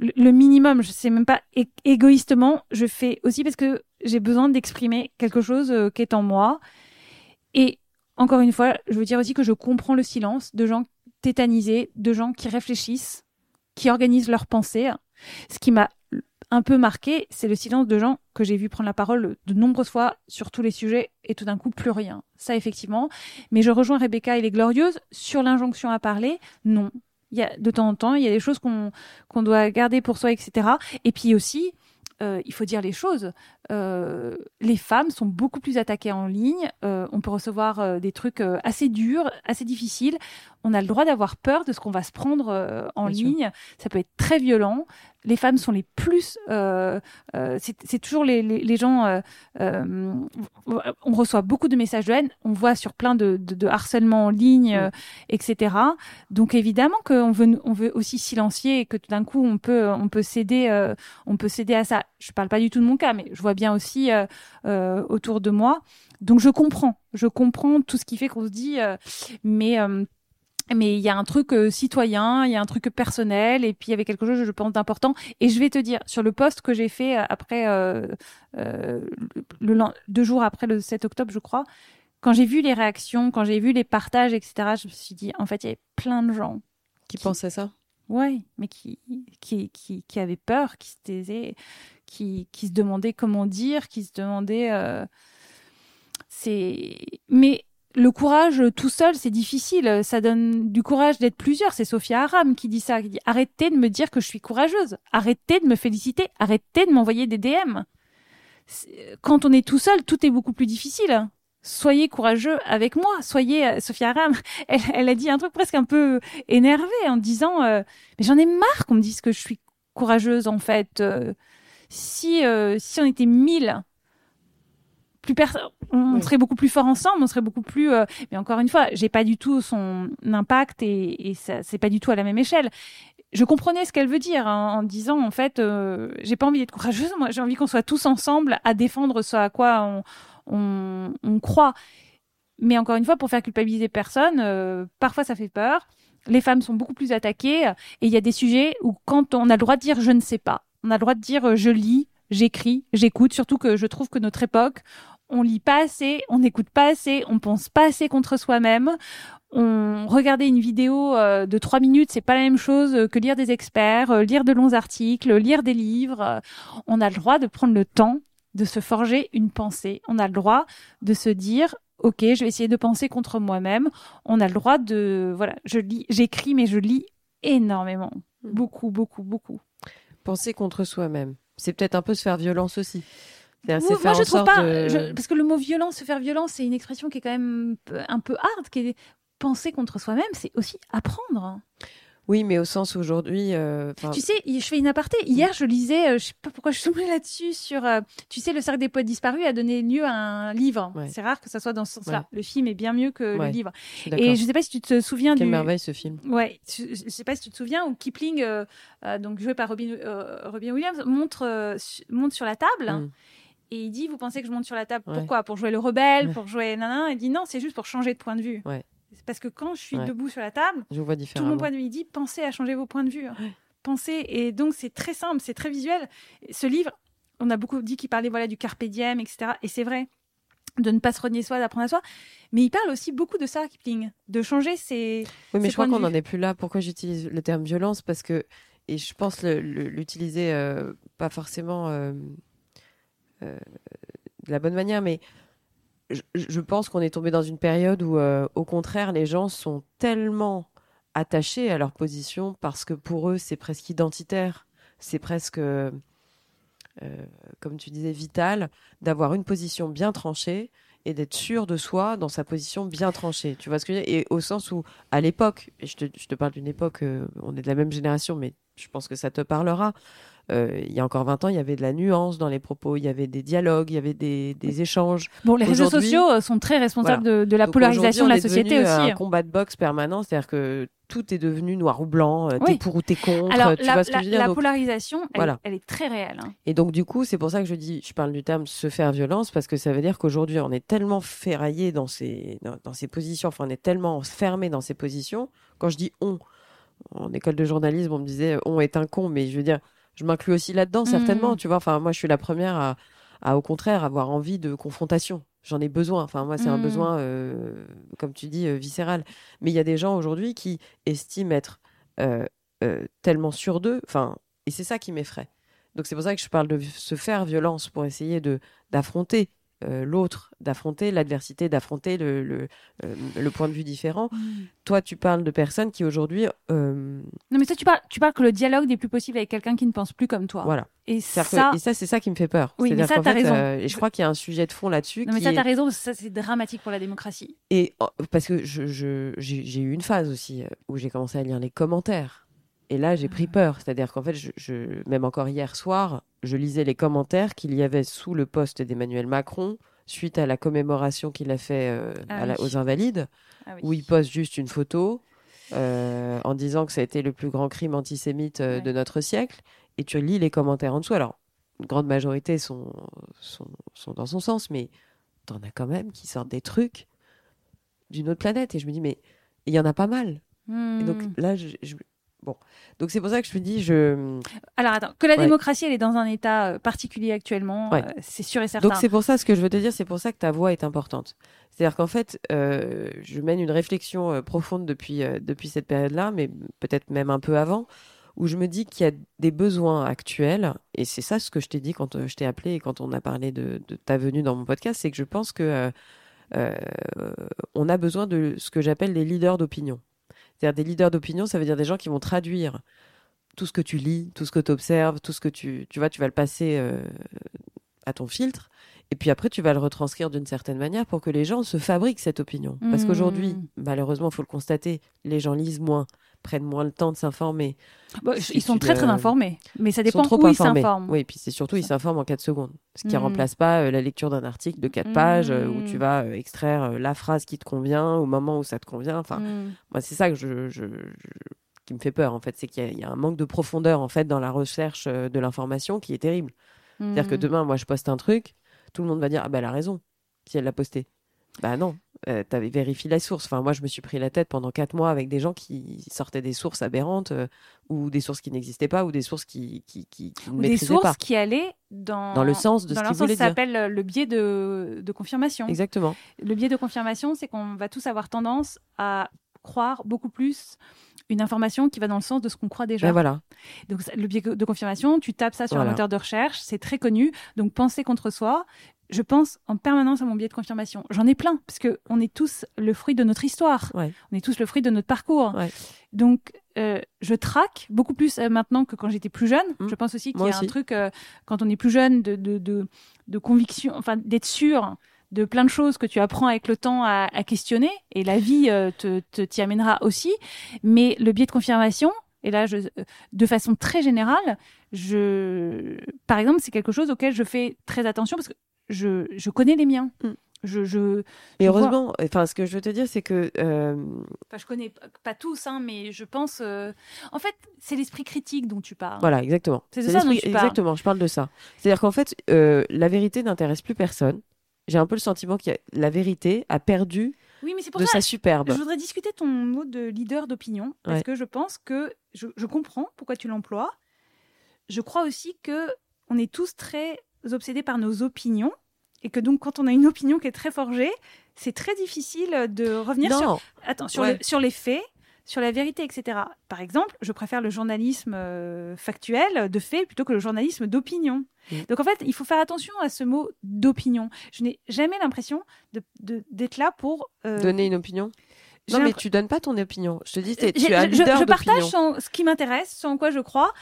le minimum. Je sais même pas égoïstement, je fais aussi parce que j'ai besoin d'exprimer quelque chose euh, qui est en moi. Et encore une fois, je veux dire aussi que je comprends le silence de gens tétanisés, de gens qui réfléchissent, qui organisent leurs pensées. Ce qui m'a un peu marqué, c'est le silence de gens que j'ai vu prendre la parole de nombreuses fois sur tous les sujets et tout d'un coup plus rien. Ça effectivement. Mais je rejoins Rebecca et les Glorieuses sur l'injonction à parler. Non. Il y a, de temps en temps, il y a des choses qu'on qu'on doit garder pour soi, etc. Et puis aussi, euh, il faut dire les choses. Euh, les femmes sont beaucoup plus attaquées en ligne. Euh, on peut recevoir des trucs assez durs, assez difficiles. On a le droit d'avoir peur de ce qu'on va se prendre en ligne. Ça peut être très violent les femmes sont les plus. Euh, euh, c'est toujours les, les, gens. Euh, on reçoit beaucoup de messages de haine. On voit sur plein de, de, harcèlement en ligne, etc. Donc évidemment qu'on veut, on veut aussi silencier et que tout d'un coup on peut, on peut céder, on peut céder à ça. Je parle pas du tout de mon cas, mais je vois bien aussi autour de moi. Donc je comprends, je comprends tout ce qui fait qu'on se dit, mais mais il y a un truc euh, citoyen, il y a un truc personnel, et puis il y avait quelque chose, je pense, d'important. Et je vais te dire, sur le poste que j'ai fait euh, après, euh, le, deux jours après le 7 octobre, je crois, quand j'ai vu les réactions, quand j'ai vu les partages, etc., je me suis dit, en fait, il y avait plein de gens qui, pensaient ça. Ouais, mais qui, qui, qui, qui avaient peur, qui se taisaient, qui, qui se demandaient comment dire, qui se demandaient. c'est. Mais le courage tout seul, c'est difficile. Ça donne du courage d'être plusieurs. C'est Sophia Aram qui dit ça. Qui dit arrêtez de me dire que je suis courageuse. Arrêtez de me féliciter. Arrêtez de m'envoyer des DM. Quand on est tout seul, tout est beaucoup plus difficile. Soyez courageux avec moi. Soyez euh, Sophia Aram. [laughs] Elle, a dit un truc presque un peu énervé en disant euh, mais j'en ai marre qu'on me dise que je suis courageuse en fait. Euh, si si on était mille plus on serait beaucoup plus fort ensemble, on serait beaucoup plus. Euh, mais encore une fois, j'ai pas du tout son impact et, et ça, c'est pas du tout à la même échelle. Je comprenais ce qu'elle veut dire hein, en disant en fait, euh, j'ai pas envie d'être courageuse. Moi, j'ai envie qu'on soit tous ensemble à défendre ce à quoi on, on, croit. Mais encore une fois, pour faire culpabiliser personne, euh, parfois ça fait peur. Les femmes sont beaucoup plus attaquées et il y a des sujets où quand on a le droit de dire je ne sais pas, on a le droit de dire je lis, j'écris, j'écoute. Surtout que je trouve que notre époque, on lit pas assez, on n'écoute pas assez, on pense pas assez contre soi-même. On regarder une vidéo euh, de trois minutes, c'est pas la même chose que lire des experts, euh, lire de longs articles, lire des livres. On a le droit de prendre le temps de se forger une pensée. On a le droit de se dire OK, je vais essayer de penser contre moi-même. On a le droit de voilà, je lis, j'écris mais je lis énormément. Mmh. Beaucoup beaucoup beaucoup. Penser contre soi-même. C'est peut-être un peu se faire violence aussi moi, je trouve pas, parce que le mot violence, se faire violence, c'est une expression qui est quand même un peu hard, qui est penser contre soi-même, c'est aussi apprendre. Oui, mais au sens aujourd'hui. Euh, tu sais, je fais une aparté. Hier, je lisais, euh, je sais pas pourquoi je suis là-dessus, sur. Euh, tu sais, le cercle des poètes disparus a donné lieu à un livre. C'est rare que ça soit dans ce sens-là. Le film est bien mieux que le livre. Et je sais pas si tu te souviens Quelle merveille ce film. Ouais, je, sais pas si tu te souviens où Kipling, donc joué par Robin, Robin Williams, montre monte sur la table. Mm. Et il dit, vous pensez que je monte sur la table Pourquoi Pour jouer le rebelle, pour jouer nanana. Il dit non, c'est juste pour changer de point de vue. Parce que quand je suis debout sur la table, je vois tout mon point de vue, il dit, pensez à changer vos points de vue. Pensez. Et donc, c'est très simple, c'est très visuel. Ce livre, on a beaucoup dit qu'il parlait voilà, du carpe diem, etc. Et c'est vrai. de ne pas se renier soi, d'apprendre à soi. Mais il parle aussi beaucoup de ça, Kipling, de changer ses. Oui, mais ses je crois qu'on n'en est plus là. Pourquoi j'utilise le terme violence? Parce que, et je pense l'utiliser euh, pas forcément euh, de la bonne manière, mais je, pense qu'on est tombé dans une période où, euh, au contraire, les gens sont tellement attachés à leur position parce que pour eux, c'est presque identitaire. C'est presque, euh, euh, comme tu disais, vital d'avoir une position bien tranchée et d'être sûr de soi dans sa position bien tranchée. Tu vois ce que je veux dire? Et au sens où, à l'époque, et je te, parle d'une époque, euh, on est de la même génération, mais je pense que ça te parlera. Euh, il y a encore 20 ans, il y avait de la nuance dans les propos, il y avait des dialogues, il y avait des, des échanges. Bon, les réseaux sociaux euh, sont très responsables de, de la Donc polarisation de la société aussi. un combat de boxe permanent, c'est-à-dire que tout est devenu noir ou blanc, euh, Oui. t'es pour ou t'es contre, Alors, tu la, vois ce que la- je veux dire la polarisation, elle, Voilà. elle est très réelle. hein. Et donc, du coup, c'est pour ça que je dis, je parle du terme se faire violence, parce que ça veut dire qu'aujourd'hui, on est tellement ferraillé dans ces, dans, dans ces positions, enfin, on est tellement fermé dans ces positions. Quand je dis on, en école de journalisme, on me disait on est un con, mais je veux dire, je m'inclus aussi là-dedans, certainement, Mhm. tu vois. Enfin, moi, je suis la première à, à, au contraire, avoir envie de confrontation. J'en ai besoin. Enfin, moi, c'est un Mhm. besoin, euh, comme tu dis, euh, viscéral. Mais il y a des gens aujourd'hui qui estiment être euh, tellement sûrs d'eux. Enfin, et c'est ça qui m'effraie. Donc c'est pour ça que je parle de se faire violence pour essayer de d'affronter euh, l'autre, d'affronter l'adversité, d'affronter le, le, euh, le point de vue différent. Toi, tu parles de personnes qui aujourd'hui, euh, Non, mais toi, tu parles, tu parles que le dialogue n'est plus possible avec quelqu'un qui ne pense plus comme toi. voilà. Et que- ça, et ça, c'est ça qui me fait peur. Oui, mais ça, t'as raison. et je crois qu'il y a un sujet de fond là-dessus. non, mais ça, est- t'as raison, ça, c'est dramatique pour la démocratie. Et parce que je, je- j'ai j'ai eu une phase aussi où j'ai commencé à lire les commentaires. Et là, j'ai pris peur. C'est-à-dire qu'en fait, je, je- même encore hier soir, je lisais les commentaires qu'il y avait sous le poste d'Emmanuel Macron suite à la commémoration qu'il a fait euh, Ah à la- oui. aux Invalides, Ah oui. où il poste juste une photo euh, en disant que ça a été le plus grand crime antisémite euh, Ouais. de notre siècle. Et tu lis les commentaires en dessous. Alors, une grande majorité sont, sont, sont dans son sens, mais t'en as quand même qui sortent des trucs d'une autre planète. Et je me dis, mais il y en a pas mal. Et donc Hmm. là, je, je- bon. Donc c'est pour ça que je me dis, je. Alors attends, que la Ouais. démocratie, elle est dans un état euh, particulier actuellement, Ouais. euh, c'est sûr et certain. Donc c'est pour ça, ce que je veux te dire, c'est pour ça que ta voix est importante. C'est-à-dire qu'en fait, euh, je mène une réflexion euh, profonde depuis, depuis cette période-là, mais peut-être même un peu avant, où je me dis qu'il y a des besoins actuels, et c'est ça ce que je t'ai dit quand je t'ai appelé et quand on a parlé de, de ta venue dans mon podcast, c'est que je pense que on a besoin de ce que j'appelle les leaders d'opinion. C'est-à-dire des leaders d'opinion, ça veut dire des gens qui vont traduire tout ce que tu lis, tout ce que tu observes, tout ce que tu, tu vois, tu vas le passer euh, à ton filtre. Et puis après, tu vas le retranscrire d'une certaine manière pour que les gens se fabriquent cette opinion. Parce Mmh. qu'aujourd'hui, malheureusement, il faut le constater, les gens lisent moins, prennent moins le temps de s'informer. Bon, c'est ils sont très très euh, informés, mais ça dépend trop où ils s'informent. Oui, et puis c'est surtout, ils s'informent en 4 secondes. Ce qui ne Mhm. remplace pas euh, la lecture d'un article de 4 pages euh, où tu vas euh, extraire la phrase qui te convient au moment où ça te convient. Enfin, Hmm. moi, c'est ça que je, je- je- qui me fait peur, en fait. C'est qu'il y, a- il y a un manque de profondeur, en fait, dans la recherche de l'information qui est terrible. C'est-à-dire que demain, moi, je poste un truc, tout le monde va dire Ah, bah, elle a raison, si elle l'a posté. Bah non, euh, t'avais vérifié la source. Enfin, moi, je me suis pris la tête pendant quatre mois avec des gens qui sortaient des sources aberrantes, euh, ou des sources qui n'existaient pas, ou des sources qui, qui, qui, qui ne Ou des sources pas. qui allaient dans, Dans le sens de dans ce qu'ils voulaient ça dire. s'appelle euh, le biais de, de confirmation. Exactement. Le biais de confirmation, c'est qu'on va tous avoir tendance à croire beaucoup plus une information qui va dans le sens de ce qu'on croit déjà. Ben voilà. Donc ça- le biais de confirmation, tu tapes ça sur Voilà. un moteur de recherche, c'est très connu. Donc penser contre soi, je pense en permanence à mon biais de confirmation. J'en ai plein parce que on est tous le fruit de notre histoire. Ouais. On est tous le fruit de notre parcours. Ouais. Donc euh, je traque beaucoup plus euh, maintenant que quand j'étais plus jeune. Mm. Je pense aussi qu'il y a un truc euh, quand on est plus jeune de de, de, de conviction, enfin d'être sûr de plein de choses que tu apprends avec le temps à, à questionner et la vie te te- t'y amènera aussi. Mais le biais de confirmation, et là, je, de façon très générale, je, par exemple, c'est quelque chose auquel je fais très attention parce que je, je connais les miens. Mm. Je, je, vois. heureusement, enfin, ce que je veux te dire, c'est que euh, enfin, je connais pas tous, hein, mais je pense. euh, En fait, c'est l'esprit critique dont tu parles. Voilà, exactement. C'est de ça dont tu parles. Exactement, je parle de ça. C'est-à-dire qu'en fait, euh, la vérité n'intéresse plus personne. J'ai un peu le sentiment que la vérité a perdu Oui, mais c'est pour de ça. sa superbe. Je voudrais discuter ton mot de leader d'opinion parce Ouais. que je pense que je, je comprends pourquoi tu l'emploies. Je crois aussi que on est tous très obsédés par nos opinions et que donc quand on a une opinion qui est très forgée, c'est très difficile de revenir Non. sur, attends, sur, Ouais. le- sur les faits, sur la vérité, etc. Par exemple, je préfère le journalisme euh, factuel de fait plutôt que le journalisme d'opinion. Mm. Donc en fait, il faut faire attention à ce mot d'opinion. Je n'ai jamais l'impression de- de- d'être là pour euh, Donner une opinion? Non, mais tu donnes pas ton opinion. Je te dis, J'ai- tu es un leader je partage ce qui m'intéresse, ce en quoi je crois,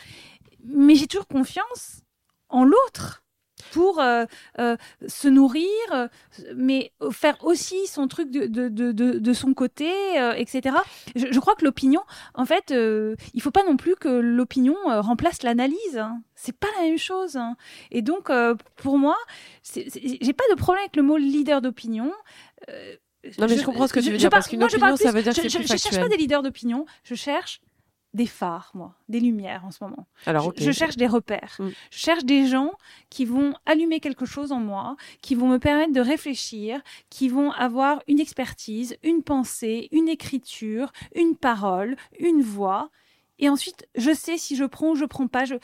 mais j'ai toujours confiance en l'autre pour euh, euh, se nourrir, euh, mais faire aussi son truc de, de, de, de, son côté, euh, etc. Je, je crois que l'opinion, en fait, il faut pas non plus que l'opinion remplace l'analyse. Hein. C'est pas la même chose. hein. Et donc, pour moi, j'ai pas de problème avec le mot leader d'opinion. Non, mais je comprends ce que tu veux dire, parle- parce qu'une moi, je ça plus- veut dire que je, je, je cherche pas des leaders d'opinion, je cherche des phares, moi, des lumières en ce moment. Alors, Je- cherche des repères. Mm. Je cherche des gens qui vont allumer quelque chose en moi, qui vont me permettre de réfléchir, qui vont avoir une expertise, une pensée, une écriture, une parole, une voix. Et ensuite, je sais si je prends ou je prends pas. Je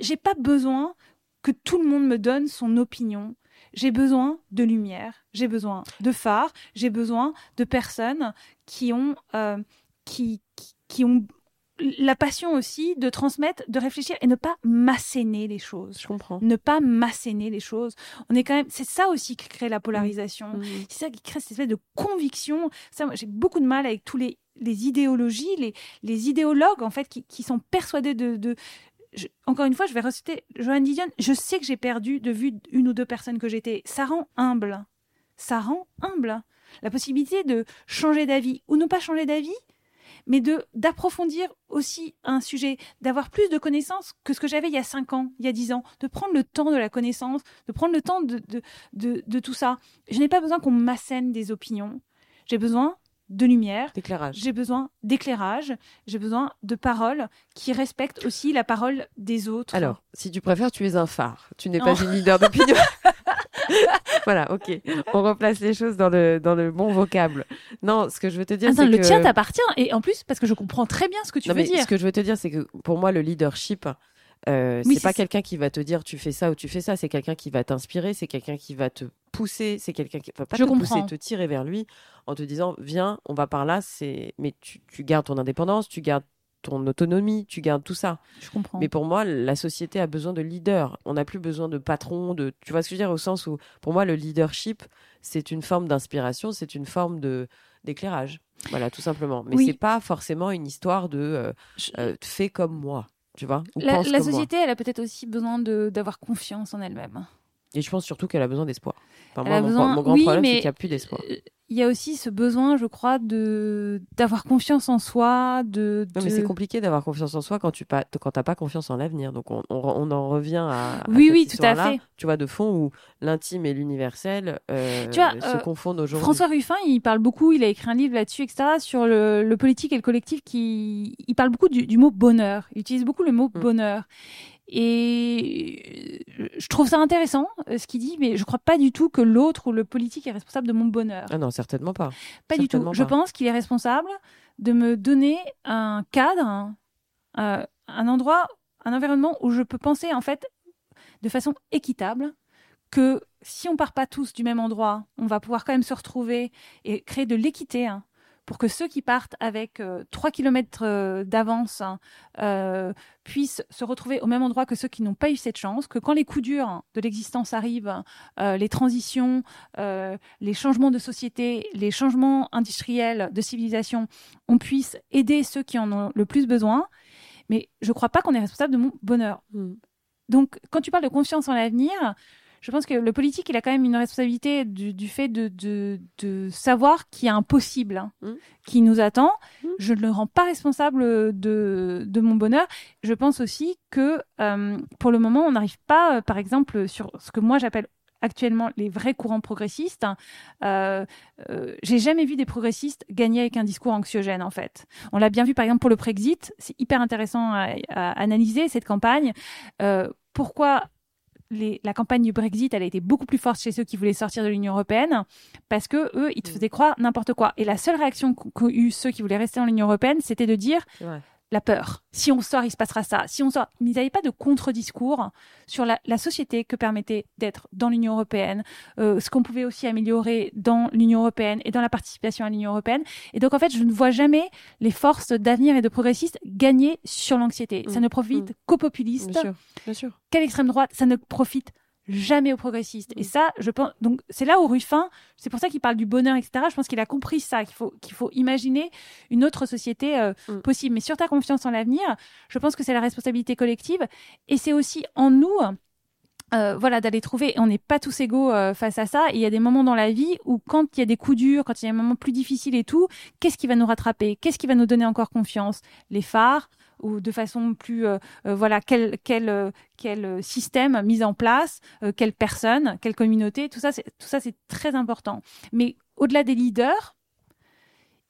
j'ai pas besoin que tout le monde me donne son opinion. J'ai besoin de lumière, j'ai besoin de phares, j'ai besoin de personnes qui ont, euh, qui, qui, qui ont la passion aussi de transmettre, de réfléchir et ne pas masséner les choses. Je comprends. Ne pas masséner les choses. On est quand même, c'est ça aussi qui crée la polarisation. Mhm. C'est ça qui crée cette espèce de conviction. Ça, j'ai beaucoup de mal avec tous les, les idéologies, les, les idéologues, en fait, qui, qui sont persuadés de. de je- encore une fois, je vais reciter Johan Didion. Je sais que j'ai perdu de vue une ou deux personnes que j'étais. Ça rend humble. Ça rend humble. La possibilité de changer d'avis ou ne pas changer d'avis, mais de d'approfondir aussi un sujet, d'avoir plus de connaissances que ce que j'avais il y a 5 ans, il y a 10 ans, de prendre le temps de la connaissance, de prendre le temps de, de, de, de tout ça. Je n'ai pas besoin qu'on m'assène des opinions. J'ai besoin de lumière, D'éclairage. j'ai besoin d'éclairage, j'ai besoin de paroles qui respectent aussi la parole des autres. Alors, si tu préfères, tu es un phare. Tu n'es pas une leader d'opinion. [laughs] [laughs] voilà, ok. On replace les choses dans le, dans le bon vocable. Non, ce que je veux te dire, Attends, c'est le que... tien t'appartient et en plus parce que je comprends très bien ce que tu non, veux mais dire. ce que je veux te dire, c'est que pour moi, le leadership, euh, Oui, c'est pas quelqu'un qui va te dire tu fais ça ou tu fais ça. C'est quelqu'un qui va t'inspirer, c'est quelqu'un qui va te pousser, c'est quelqu'un qui va pas Je te comprends. pousser, te tirer vers lui en te disant viens, on va par là. C'est, mais tu, tu gardes ton indépendance, tu gardes ton autonomie, tu gardes tout ça. Je comprends. Mais pour moi, la société a besoin de leaders. On n'a plus besoin de patrons, de. Tu vois ce que je veux dire au sens où, pour moi, le leadership, c'est une forme d'inspiration, c'est une forme de d'éclairage. Voilà, tout simplement. Mais Oui. c'est pas forcément une histoire de euh, Je- euh, fais comme moi, tu vois. Ou la, pense la comme moi. société, elle a peut-être aussi besoin d'avoir confiance en elle-même. Et je pense surtout qu'elle a besoin d'espoir. Enfin, moi, mon, besoin- mon grand oui, problème, c'est qu'il n'y a plus d'espoir. Il y a aussi ce besoin, je crois, de d'avoir confiance en soi, de. Non, mais c'est compliqué d'avoir confiance en soi quand tu pas quand t'as pas confiance en l'avenir. Donc on, on, on en revient à, à Oui, oui, tout à fait. Tu vois de fond où l'intime et l'universel euh, se euh, confondent aujourd'hui. François Ruffin, il parle beaucoup, il a écrit un livre là-dessus, etc., sur le, le politique et le collectif, qui, il parle beaucoup du, du mot bonheur. Il utilise beaucoup le mot Mm. bonheur. Et euh, je trouve ça intéressant, euh, ce qu'il dit, mais je crois pas du tout que l'autre ou le politique est responsable de mon bonheur. Ah non, certainement pas. Pas du tout. Je pense qu'il est responsable de me donner un cadre, un, euh, un endroit, un environnement où je peux penser en fait de façon équitable que si on part pas tous du même endroit, on va pouvoir quand même se retrouver et créer de l'équité hein, pour que ceux qui partent avec euh, 3 km d'avance hein, euh, puissent se retrouver au même endroit que ceux qui n'ont pas eu cette chance, que quand les coups durs de l'existence arrivent, euh, les transitions, euh, les changements de société, les changements industriels de civilisation, on puisse aider ceux qui en ont le plus besoin. Mais je ne crois pas qu'on est responsable de mon bonheur. Mm. Donc, quand tu parles de confiance en l'avenir, je pense que le politique, il a quand même une responsabilité du, du fait de, de, de savoir qu'il y a un possible hein, Mm. qui nous attend. Mm. Je ne le rends pas responsable de, de mon bonheur. Je pense aussi que euh, pour le moment, on n'arrive pas, euh, par exemple, sur ce que moi j'appelle actuellement les vrais courants progressistes. hein, euh, euh, J'ai jamais vu des progressistes gagner avec un discours anxiogène, en fait. On l'a bien vu, par exemple, pour le Brexit. C'est hyper intéressant à, à analyser cette campagne. Pourquoi les- la campagne du Brexit, elle a été beaucoup plus forte chez ceux qui voulaient sortir de l'Union européenne, parce que eux, ils te Mm. faisaient croire n'importe quoi. Et la seule réaction qu'ont eu ceux qui voulaient rester dans l'Union européenne, c'était de dire. La peur. Si on sort, il se passera ça. Si on sort, ils n'avaient pas de contre-discours sur la, société que permettait d'être dans l'Union européenne, euh, ce qu'on pouvait aussi améliorer dans l'Union européenne et dans la participation à l'Union européenne. Et donc en fait, je ne vois jamais les forces d'avenir et de progressistes gagner sur l'anxiété. Ça mmh. ne profite mmh. qu'aux populistes. Bien sûr, bien sûr. Quelle extrême droite Ça ne profite jamais aux progressistes. Et mm. ça, je pense, donc c'est là où Ruffin, c'est pour ça qu'il parle du bonheur, etc. Je pense qu'il a compris ça, qu'il faut, qu'il faut imaginer une autre société euh, mm. possible. Mais sur ta confiance en l'avenir, je pense que c'est la responsabilité collective et c'est aussi en nous. Euh, voilà, d'aller trouver. On n'est pas tous égaux euh, face à ça. il y a des moments dans la vie où, quand il y a des coups durs, quand il y a des moments plus difficiles et tout, qu'est-ce qui va nous rattraper? Qu'est-ce qui va nous donner encore confiance? Les phares, ou de façon plus euh, euh, voilà quel quel euh, quel système mis en place, quelle personne, quelle communauté, tout ça c'est tout ça c'est très important. Mais au-delà des leaders,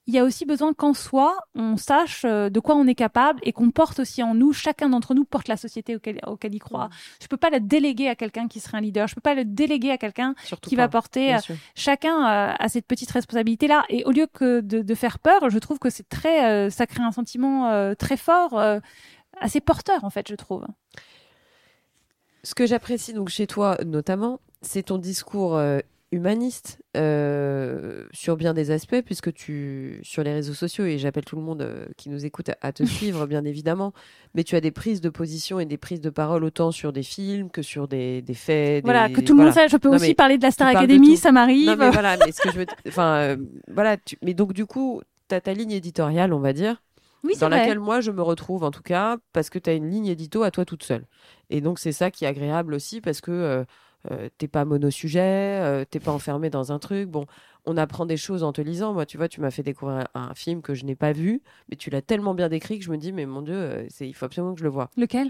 il y a aussi besoin qu'en soi, on sache euh, de quoi on est capable et qu'on porte aussi en nous, chacun d'entre nous porte la société auquel, auquel il croit. Mm. Je peux pas le déléguer à quelqu'un qui serait un leader, je peux pas le déléguer à quelqu'un qui va porter. Euh, chacun euh, a cette petite responsabilité-là. Et au lieu que de, de, faire peur, je trouve que c'est très, ça crée un sentiment très fort, assez porteur en fait, je trouve. Ce que j'apprécie donc chez toi notamment, c'est ton discours humaniste euh, sur bien des aspects, puisque tu, sur les réseaux sociaux, et j'appelle tout le monde euh, qui nous écoute à, te [laughs] suivre, bien évidemment, mais tu as des prises de position et des prises de parole autant sur des films que sur des, des faits. Voilà, que tout le monde sache. Je peux aussi parler de la Star Academy, ça m'arrive. mais voilà, mais ce que je veux, [laughs] enfin, euh, voilà, mais donc du coup, tu as ta ligne éditoriale, on va dire. Oui, dans laquelle moi je me retrouve en tout cas parce que tu as une ligne édito à toi toute seule. Et donc c'est ça qui est agréable aussi parce que euh, t'es pas monosujet, euh, t'es pas enfermé dans un truc. Bon, on apprend des choses en te lisant. Moi, tu vois, tu m'as fait découvrir un, film que je n'ai pas vu, mais tu l'as tellement bien décrit que je me dis, mais mon Dieu, euh, c'est, il faut absolument que je le vois. Lequel?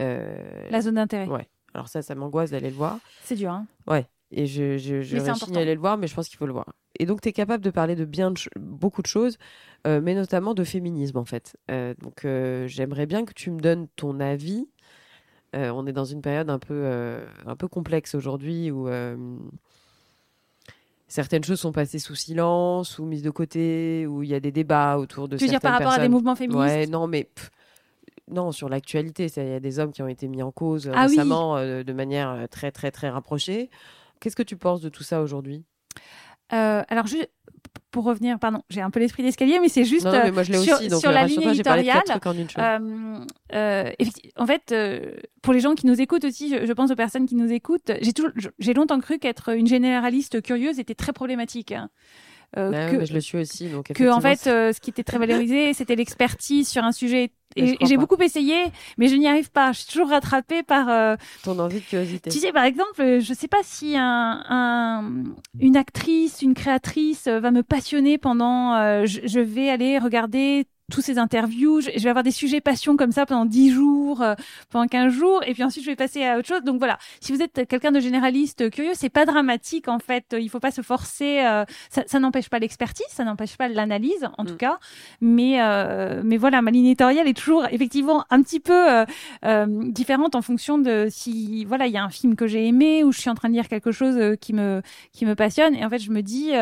La zone d'intérêt. Ouais. Alors ça, ça m'angoisse d'aller le voir. C'est dur, hein Ouais. Et je, je, je à aller le voir, mais je pense qu'il faut le voir. Et donc, tu es capable de parler de bien beaucoup de choses, mais notamment de féminisme, en fait. donc, j'aimerais bien que tu me donnes ton avis euh, on est dans une période un peu, euh, un peu complexe aujourd'hui où euh, certaines choses sont passées sous silence ou mises de côté, où il y a des débats autour de tu veux dire par rapport à des mouvements féministes Ouais, non, mais non, sur l'actualité, il y a des hommes qui ont été mis en cause ah récemment de manière très, très, très rapprochée. Qu'est-ce que tu penses de tout ça aujourd'hui? Alors, je, pour revenir, pardon, j'ai un peu l'esprit d'escalier, mais c'est juste moi, je sur, aussi, donc, sur la ligne éditoriale. En, euh, en fait, euh, pour les gens qui nous écoutent aussi, je, pense aux personnes qui nous écoutent, j'ai j'ai longtemps cru qu'être une généraliste curieuse était très problématique. Hein. Euh, bah que, je le suis aussi. Donc que en fait, euh, ce qui était très valorisé, [laughs] c'était l'expertise sur un sujet. Et, j'ai beaucoup essayé, mais je n'y arrive pas. Je suis toujours rattrapée par euh, ton envie de curiosité. Tu sais, par exemple, je sais pas si un, un une actrice, une créatrice va me passionner pendant. Je, je, vais aller regarder tous ces interviews. Je, vais avoir des sujets passion comme ça pendant 10 jours, euh, pendant 15 jours, et puis ensuite je vais passer à autre chose. Donc voilà, si vous êtes quelqu'un de généraliste euh, curieux, c'est pas dramatique en fait. Il faut pas se forcer. Euh, ça, ça n'empêche pas l'expertise, ça n'empêche pas l'analyse en tout mm. cas. Mais mais voilà, ma ligne éditoriale est toujours effectivement un petit peu différente en fonction de si voilà il y a un film que j'ai aimé ou je suis en train de lire quelque chose qui me qui me passionne. Et en fait je me dis,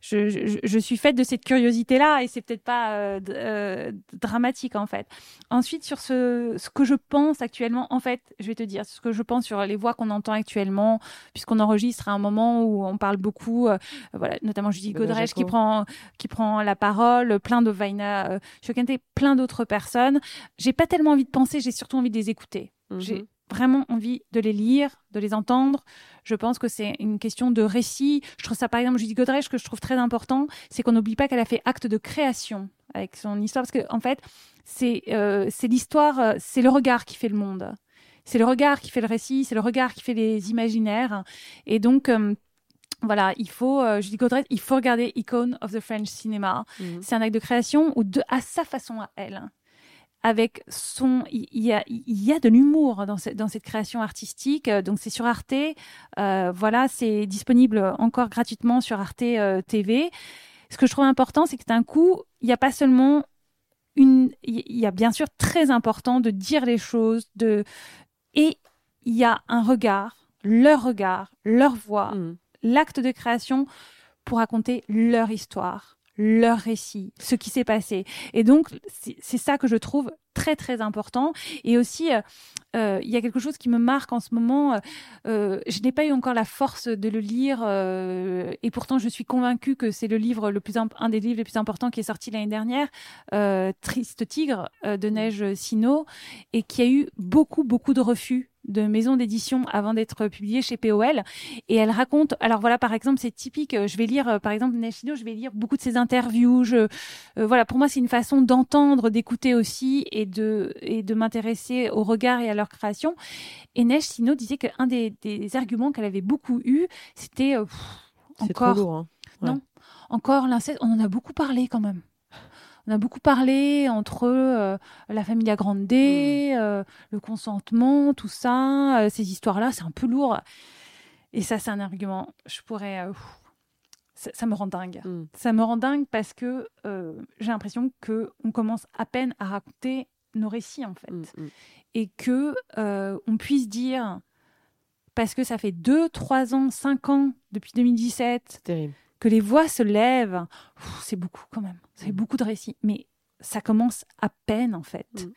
je, je, je, suis faite de cette curiosité là, et c'est peut-être pas euh, dramatique en fait. Ensuite, sur ce, ce que je pense actuellement, en fait, je vais te dire ce que je pense sur les voix qu'on entend actuellement, puisqu'on enregistre à un moment où on parle beaucoup, euh, voilà, notamment Judy Godrèche qui prend, qui prend la parole, plein de Vaina euh, Chokente, plein d'autres personnes. J'ai pas tellement envie de penser, j'ai surtout envie de les écouter. Mhm. J'ai vraiment envie de les lire, de les entendre. Je pense que c'est une question de récit. Je trouve ça, par exemple, Judy Godrèche, que je trouve très important, c'est qu'on n'oublie pas qu'elle a fait acte de création avec son histoire, parce que en fait, c'est euh, l'histoire, euh, c'est le regard qui fait le monde. C'est le regard qui fait le récit, c'est le regard qui fait les imaginaires. Et donc, euh, voilà, il faut, je dis Godret, il faut regarder Icon of the French Cinema. Mhm. C'est un acte de création ou de, à sa façon à elle. Avec son, il y a, il y a de l'humour dans, dans cette création artistique. Donc c'est sur Arte, voilà, c'est disponible encore gratuitement sur Arte TV ce que je trouve important, c'est que d'un coup, il n'y a pas seulement une. Il y a bien sûr très important de dire les choses, de. Et il y a un regard, leur regard, leur voix, mm. l'acte de création pour raconter leur histoire, leur récit, ce qui s'est passé. Et donc, c'est ça que je trouve très très important. Et aussi, euh, euh, il y a quelque chose qui me marque en ce moment. Euh, je n'ai pas eu encore la force de le lire, et pourtant je suis convaincue que c'est le livre le plus un des livres les plus importants qui est sorti l'année dernière, Triste Tigre de Neige Sino, et qui a eu beaucoup beaucoup de refus de maison d'édition avant d'être publié chez POL. Et elle raconte, alors voilà, par exemple, c'est typique, je vais lire, par exemple, Neshino, je vais lire beaucoup de ses interviews. Je, euh, voilà, pour moi, c'est une façon d'entendre, d'écouter aussi et de, et de m'intéresser aux regards et à leur création. Et Sino disait qu'un des, des arguments qu'elle avait beaucoup eu, c'était euh, encore. Trop lourd, hein. Non, encore l'inceste, on en a beaucoup parlé quand même on a beaucoup parlé entre euh, la famille Grande, mmh. euh, le consentement, tout ça, euh, ces histoires-là, c'est un peu lourd. Et ça, c'est un argument. Je pourrais. Ça, me rend dingue. Mmh. Ça me rend dingue parce que j'ai l'impression que on commence à peine à raconter nos récits en fait, mmh, et que on puisse dire parce que ça fait 2, 3 ans, 5 ans depuis 2017. Terrible que les voix se lèvent, c'est beaucoup quand même. C'est mm. beaucoup de récits. Mais ça commence à peine, en fait. Mm.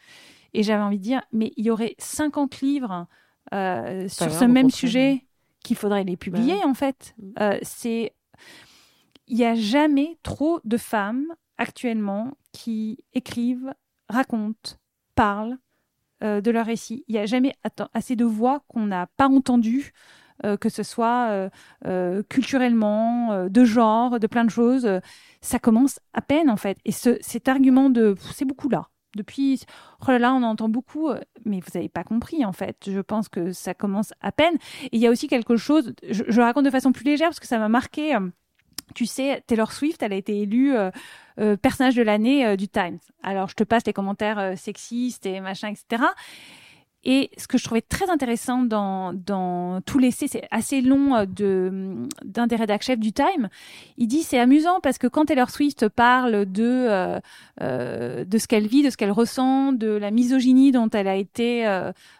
Et j'avais envie de dire, mais il y aurait 50 livres euh, sur ce même sujet qu'il faudrait les publier, bah en fait. Mm. Euh, c'est. Il n'y a jamais trop de femmes actuellement qui écrivent, racontent, parlent euh, de leur récit. Il n'y a jamais assez de voix qu'on n'a pas entendues euh, que ce soit euh, euh, culturellement, de genre, de plein de choses. ça commence à peine en fait. Et ce, cet argument de c'est beaucoup là. Depuis, oh là là, on entend beaucoup, mais vous n'avez pas compris en fait. Je pense que ça commence à peine. Et il y a aussi quelque chose, je, je raconte de façon plus légère parce que ça m'a marqué. Tu sais, Taylor Swift, elle a été élue personnage de l'année du Times. Alors, je te passe les commentaires sexistes et machin, etc. Et ce que je trouvais très intéressant dans, tout l'essai, c'est assez long euh, de d'un des rédacteurs chefs du Time. Il dit c'est amusant parce que quand Taylor Swift parle de euh, euh, de ce qu'elle vit, de ce qu'elle ressent, de la misogynie dont elle a été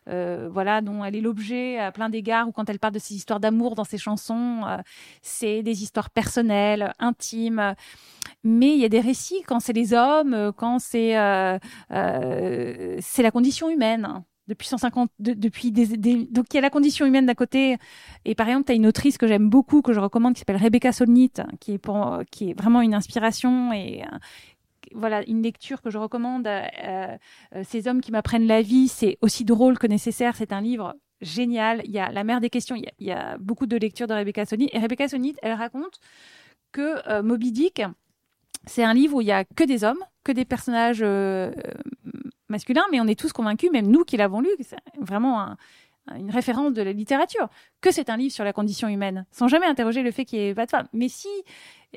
voilà, dont elle est l'objet à plein d'égards, ou quand elle parle de ses histoires d'amour dans ses chansons, c'est des histoires personnelles, intimes. Mais il y a des récits quand c'est les hommes, quand c'est c'est la condition humaine depuis 150 depuis des, donc il y a la condition humaine d'un côté. Et par exemple tu as une autrice que j'aime beaucoup que je recommande qui s'appelle Rebecca Solnit qui est vraiment une inspiration et euh, voilà une lecture que je recommande euh, euh, ces hommes qui m'apprennent la vie c'est aussi drôle que nécessaire. C'est un livre génial. Il y a la mer des questions. Il y a, beaucoup de lectures de Rebecca Solnit. Et Rebecca Solnit elle raconte que Moby Dick c'est un livre où il y a que des hommes que des personnages masculin, mais on est tous convaincus, même nous qui l'avons lu, c'est vraiment une référence de la littérature, que c'est un livre sur la condition humaine, sans jamais interroger le fait qu'il n'y ait pas de femme. Mais si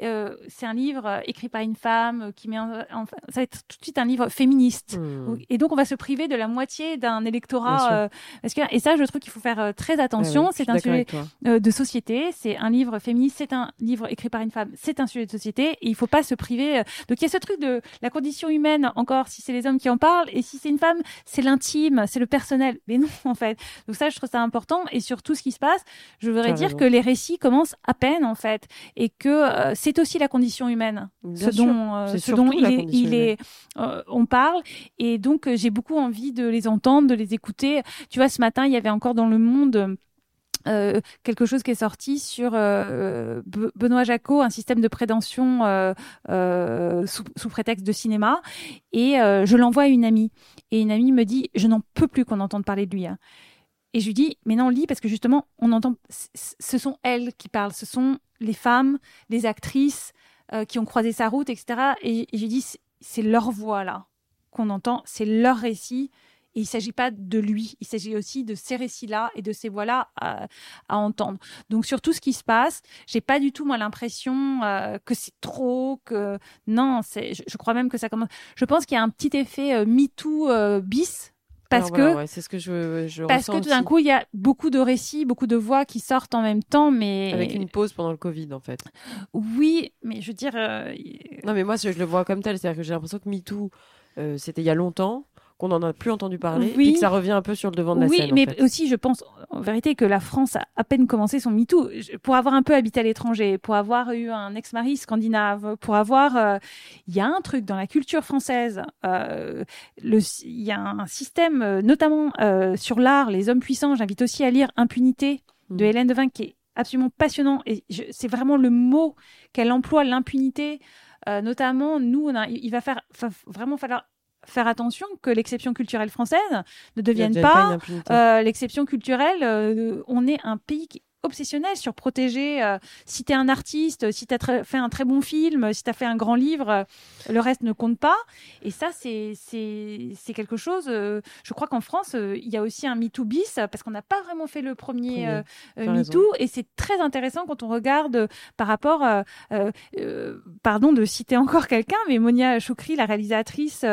euh, c'est un livre euh, écrit par une femme euh, qui met en, ça va être tout de suite un livre féministe. Hmm. et donc on va se priver de la moitié d'un électorat et ça je trouve qu'il faut faire très attention. C'est un sujet de société. C'est un livre féministe c'est un livre écrit par une femme c'est un sujet de société. Et il faut pas se priver donc il y a ce truc de la condition humaine encore si c'est les hommes qui en parlent et si c'est une femme c'est l'intime c'est le personnel. Mais non en fait. Donc ça je trouve ça important. Et sur tout ce qui se passe je voudrais dire que les récits commencent à peine en fait. Et que c'est c'est aussi la condition humaine, ce dont, euh, ce dont il est, euh, on parle. Et donc, euh, j'ai beaucoup envie de les entendre, de les écouter. Tu vois, ce matin, il y avait encore dans le monde. quelque chose qui est sorti sur Benoît Jacot, un système de prévention sous, prétexte de cinéma. Et je l'envoie à une amie. Et une amie me dit, je n'en peux plus qu'on entende parler de lui. Hein. Et je lui dis, mais non, lis, parce que justement, on entend, ce sont elles qui parlent, ce sont les femmes, les actrices euh, qui ont croisé sa route, etc. Et, je lui dis, c'est leur voix là qu'on entend, c'est leur récit. Et il ne s'agit pas de lui, il s'agit aussi de ces récits-là et de ces voix-là à, entendre. Donc sur tout ce qui se passe, j'ai pas du tout moi l'impression euh, que c'est trop, que non, c'est, je, crois même que ça commence. Je pense qu'il y a un petit effet euh, MeToo bis parce que c'est ce que je, je parce que tout d'un coup il y a beaucoup de récits, beaucoup de voix qui sortent en même temps, mais avec une pause pendant le Covid en fait. Oui, mais je veux dire. Euh, non, mais moi je le vois comme tel, c'est-à-dire que j'ai l'impression que MeToo euh, c'était il y a longtemps qu'on en a plus entendu parler, et que ça revient un peu sur le devant de la scène. Oui, mais aussi, je pense, en vérité, que la France a à peine commencé son MeToo. Pour avoir un peu habité à l'étranger, pour avoir eu un ex-mari scandinave, pour avoir, euh, il y a un truc dans la culture française. Euh, il y a un système, euh, notamment sur l'art, les hommes puissants. J'invite aussi à lire Impunité de mm. Hélène Devin, qui est absolument passionnant. Et c'est vraiment le mot qu'elle emploie, l'impunité. notamment, nous, on a, il va faire, vraiment falloir faire attention que l'exception culturelle française ne devienne pas, euh, l'exception culturelle. Euh, on est un pays qui obsessionnel sur protéger. Euh, si tu es un artiste, si tu as fait un très bon film, si tu as fait un grand livre, euh, le reste ne compte pas. Et ça, c'est quelque chose. Euh, je crois qu'en France, il y a aussi un MeToo bis parce qu'on n'a pas vraiment fait le premier MeToo. Et c'est très intéressant quand on regarde par rapport, pardon de citer encore quelqu'un, mais Monia Choukri, la réalisatrice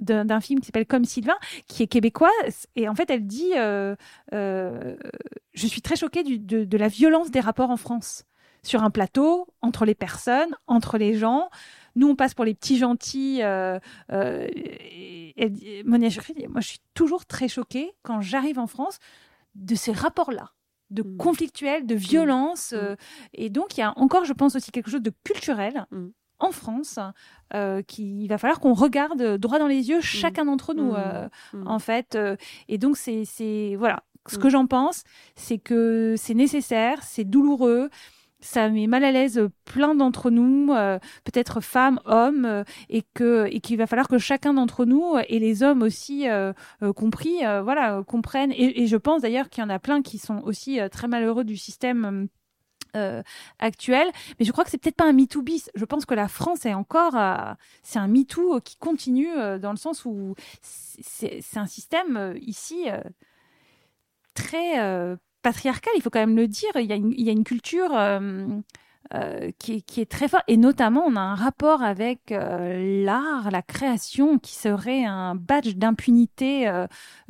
d'un film qui s'appelle Comme Sylvain, qui est québécoise. Et en fait, elle dit Je suis très choquée du, de, de la violence des rapports en France sur un plateau, entre les personnes, entre les gens. Nous, on passe pour les petits gentils. Euh, euh, Monia moi, je suis toujours très choquée quand j'arrive en France de ces rapports-là de mm. conflictuels, de mm. violence. Mm. Euh, et donc, il y a encore, je pense, aussi quelque chose de culturel en France euh, qu'il va falloir qu'on regarde droit dans les yeux chacun d'entre nous, en fait. et donc, c'est voilà, ce que j'en pense, c'est que c'est nécessaire, c'est douloureux, ça met mal à l'aise plein d'entre nous, euh, peut-être femmes, hommes, euh, et que et qu'il va falloir que chacun d'entre nous et les hommes aussi euh, compris, voilà, comprennent. Et, je pense d'ailleurs qu'il y en a plein qui sont aussi très malheureux du système. actuel, mais je crois que c'est peut-être pas un MeToo bis. Je pense que la France est encore, c'est un MeToo qui continue dans le sens où c'est un système ici très euh, patriarcal, il faut quand même le dire. Il y a une, il y a une culture euh, euh, qui, qui, est très forte, et notamment on a un rapport avec l'art, la création, qui serait un badge d'impunité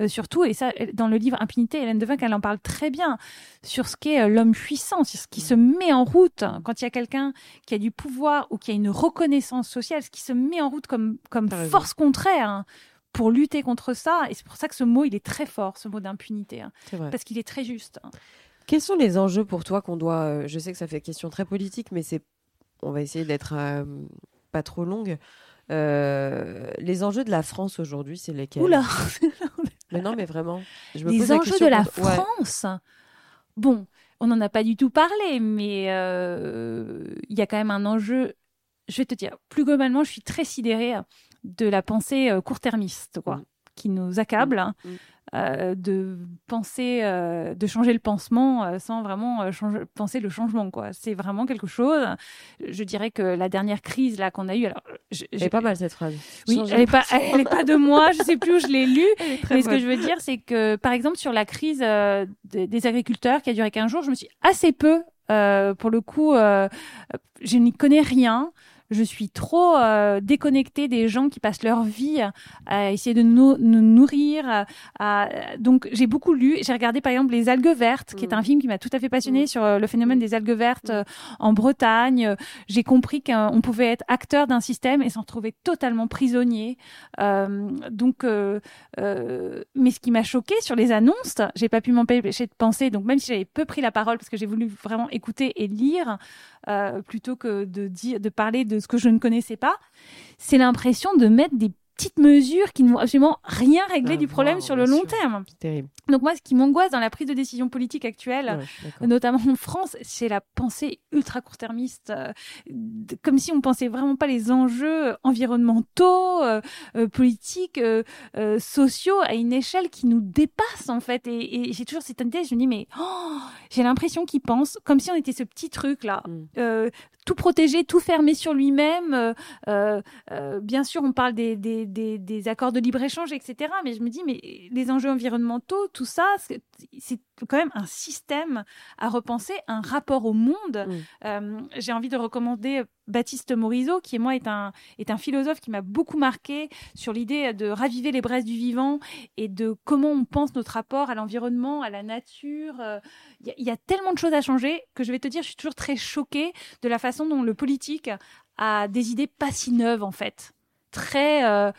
surtout. Et ça, dans le livre Impunité, Hélène Devin, elle en parle très bien sur ce qu'est l'homme puissant, sur ce qui se met en route quand il y a quelqu'un qui a du pouvoir ou qui a une reconnaissance sociale, ce qui se met en route comme, comme force contraire. Hein pour lutter contre ça. Et c'est pour ça que ce mot, il est très fort, ce mot d'impunité. Hein. parce qu'il est très juste. Hein. Quels sont les enjeux pour toi qu'on doit. Euh, je sais que ça fait question très politique, mais c'est. On va essayer d'être euh, pas trop longue. Euh, les enjeux de la France aujourd'hui, c'est lesquels? Oula [laughs] Mais non, mais vraiment. Je les enjeux de la France? Bon, on n'en a pas du tout parlé, mais il y a quand même un enjeu. Je vais te dire, plus globalement, je suis très sidérée de la pensée euh, court-termiste, quoi, mm. qui nous accable. Hein, mm. euh, de penser, euh, de changer le pansement sans vraiment changer, penser le changement. quoi. C'est vraiment quelque chose. Je dirais que la dernière crise là qu'on a eue, alors, j'ai pas mal cette phrase. Oui, elle est pas, elle est pas de moi. Je sais plus où je l'ai [laughs] lu. Mais ce que je veux dire, c'est que par exemple sur la crise des, agriculteurs qui a duré 15 jours, je me suis assez peu, pour le coup, je n'y connais rien je suis trop euh, déconnectée des gens qui passent leur vie à essayer de nous, nourrir. Donc j'ai beaucoup lu. J'ai regardé par exemple Les algues vertes, qui est un mm. film qui m'a tout à fait passionné mm. sur euh, le phénomène des algues vertes mm. euh, en Bretagne. J'ai compris qu'on pouvait être acteur d'un système et s'en trouver totalement prisonnier. donc, mais ce qui m'a choqué sur les annonces, j'ai pas pu m'empêcher de penser. Donc même si j'avais peu pris la parole parce que j'ai voulu vraiment écouter et lire. plutôt que de dire, de parler de ce que je ne connaissais pas, c'est l'impression de mettre des petites mesures qui ne vont absolument rien régler ah, du problème sur le long terme. Terrible. Donc moi, ce qui m'angoisse dans la prise de décision politique actuelle, notamment en France, c'est la pensée ultra court-termiste, euh, comme si on pensait vraiment pas les enjeux environnementaux, euh, euh, politiques, sociaux à une échelle qui nous dépasse en fait. Et, j'ai toujours cette idée, je me dis mais oh, j'ai l'impression qu'ils pensent comme si on était ce petit truc là, mm. tout protégé, tout fermé sur lui-même. bien sûr, on parle des, des des, accords de libre-échange, etc. Mais je me dis, mais les enjeux environnementaux, tout ça, c'est quand même un système à repenser, un rapport au monde. Euh, j'ai envie de recommander Baptiste Morisot, qui moi est un, est un philosophe qui m'a beaucoup marqué sur l'idée de raviver les braises du vivant et de comment on pense notre rapport à l'environnement, à la nature. Il y, a tellement de choses à changer que je vais te dire, je suis toujours très choquée de la façon dont le politique a des idées pas si neuves en fait très. Euh,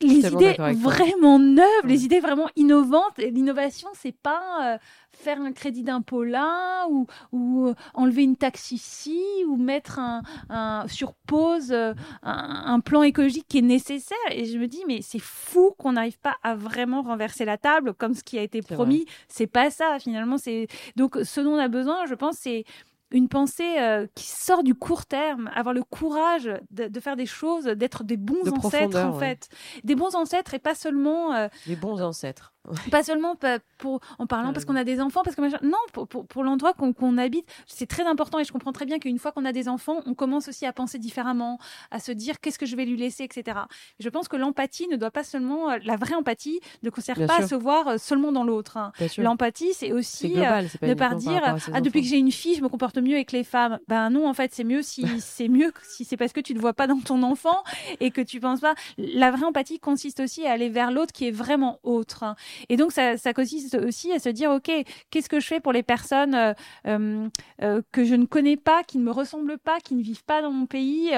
les idées vraiment neuves, les idées vraiment innovantes. L'innovation, c'est pas euh, faire un crédit d'impôt là ou, ou euh, enlever une taxe ici ou mettre un, un sur pause euh, un, plan écologique qui est nécessaire. Et je me dis, mais c'est fou qu'on n'arrive pas à vraiment renverser la table comme ce qui a été promis. C'est pas ça finalement. C'est donc ce dont on a besoin, je pense, c'est une pensée euh, qui sort du court terme, avoir le courage de, faire des choses, d'être des bons ancêtres en fait, des bons ancêtres et pas seulement des bons ancêtres. Pas seulement pour, en parlant parce qu'on a des enfants, parce que non, pour, pour, l'endroit qu'on habite, c'est très important et je comprends très bien qu'une fois qu'on a des enfants, on commence aussi à penser différemment, à se dire qu'est-ce que je vais lui laisser, etc. Je pense que l'empathie ne doit pas seulement, euh, la vraie empathie ne concerne pas à se voir euh, seulement dans l'autre. Hein. L'empathie, c'est aussi euh, ne pas dire ah, depuis que j'ai une fille, je me comporte mieux avec les femmes. Ben non, en fait, c'est mieux si [laughs] c'est mieux si c'est parce que tu ne vois pas dans ton enfant et que tu penses pas. La vraie empathie consiste aussi à aller vers l'autre qui est vraiment autre. Hein. Et donc, ça, consiste aussi à se dire, OK, qu'est-ce que je fais pour les personnes euh, euh, euh, que je ne connais pas, qui ne me ressemblent pas, qui ne vivent pas dans mon pays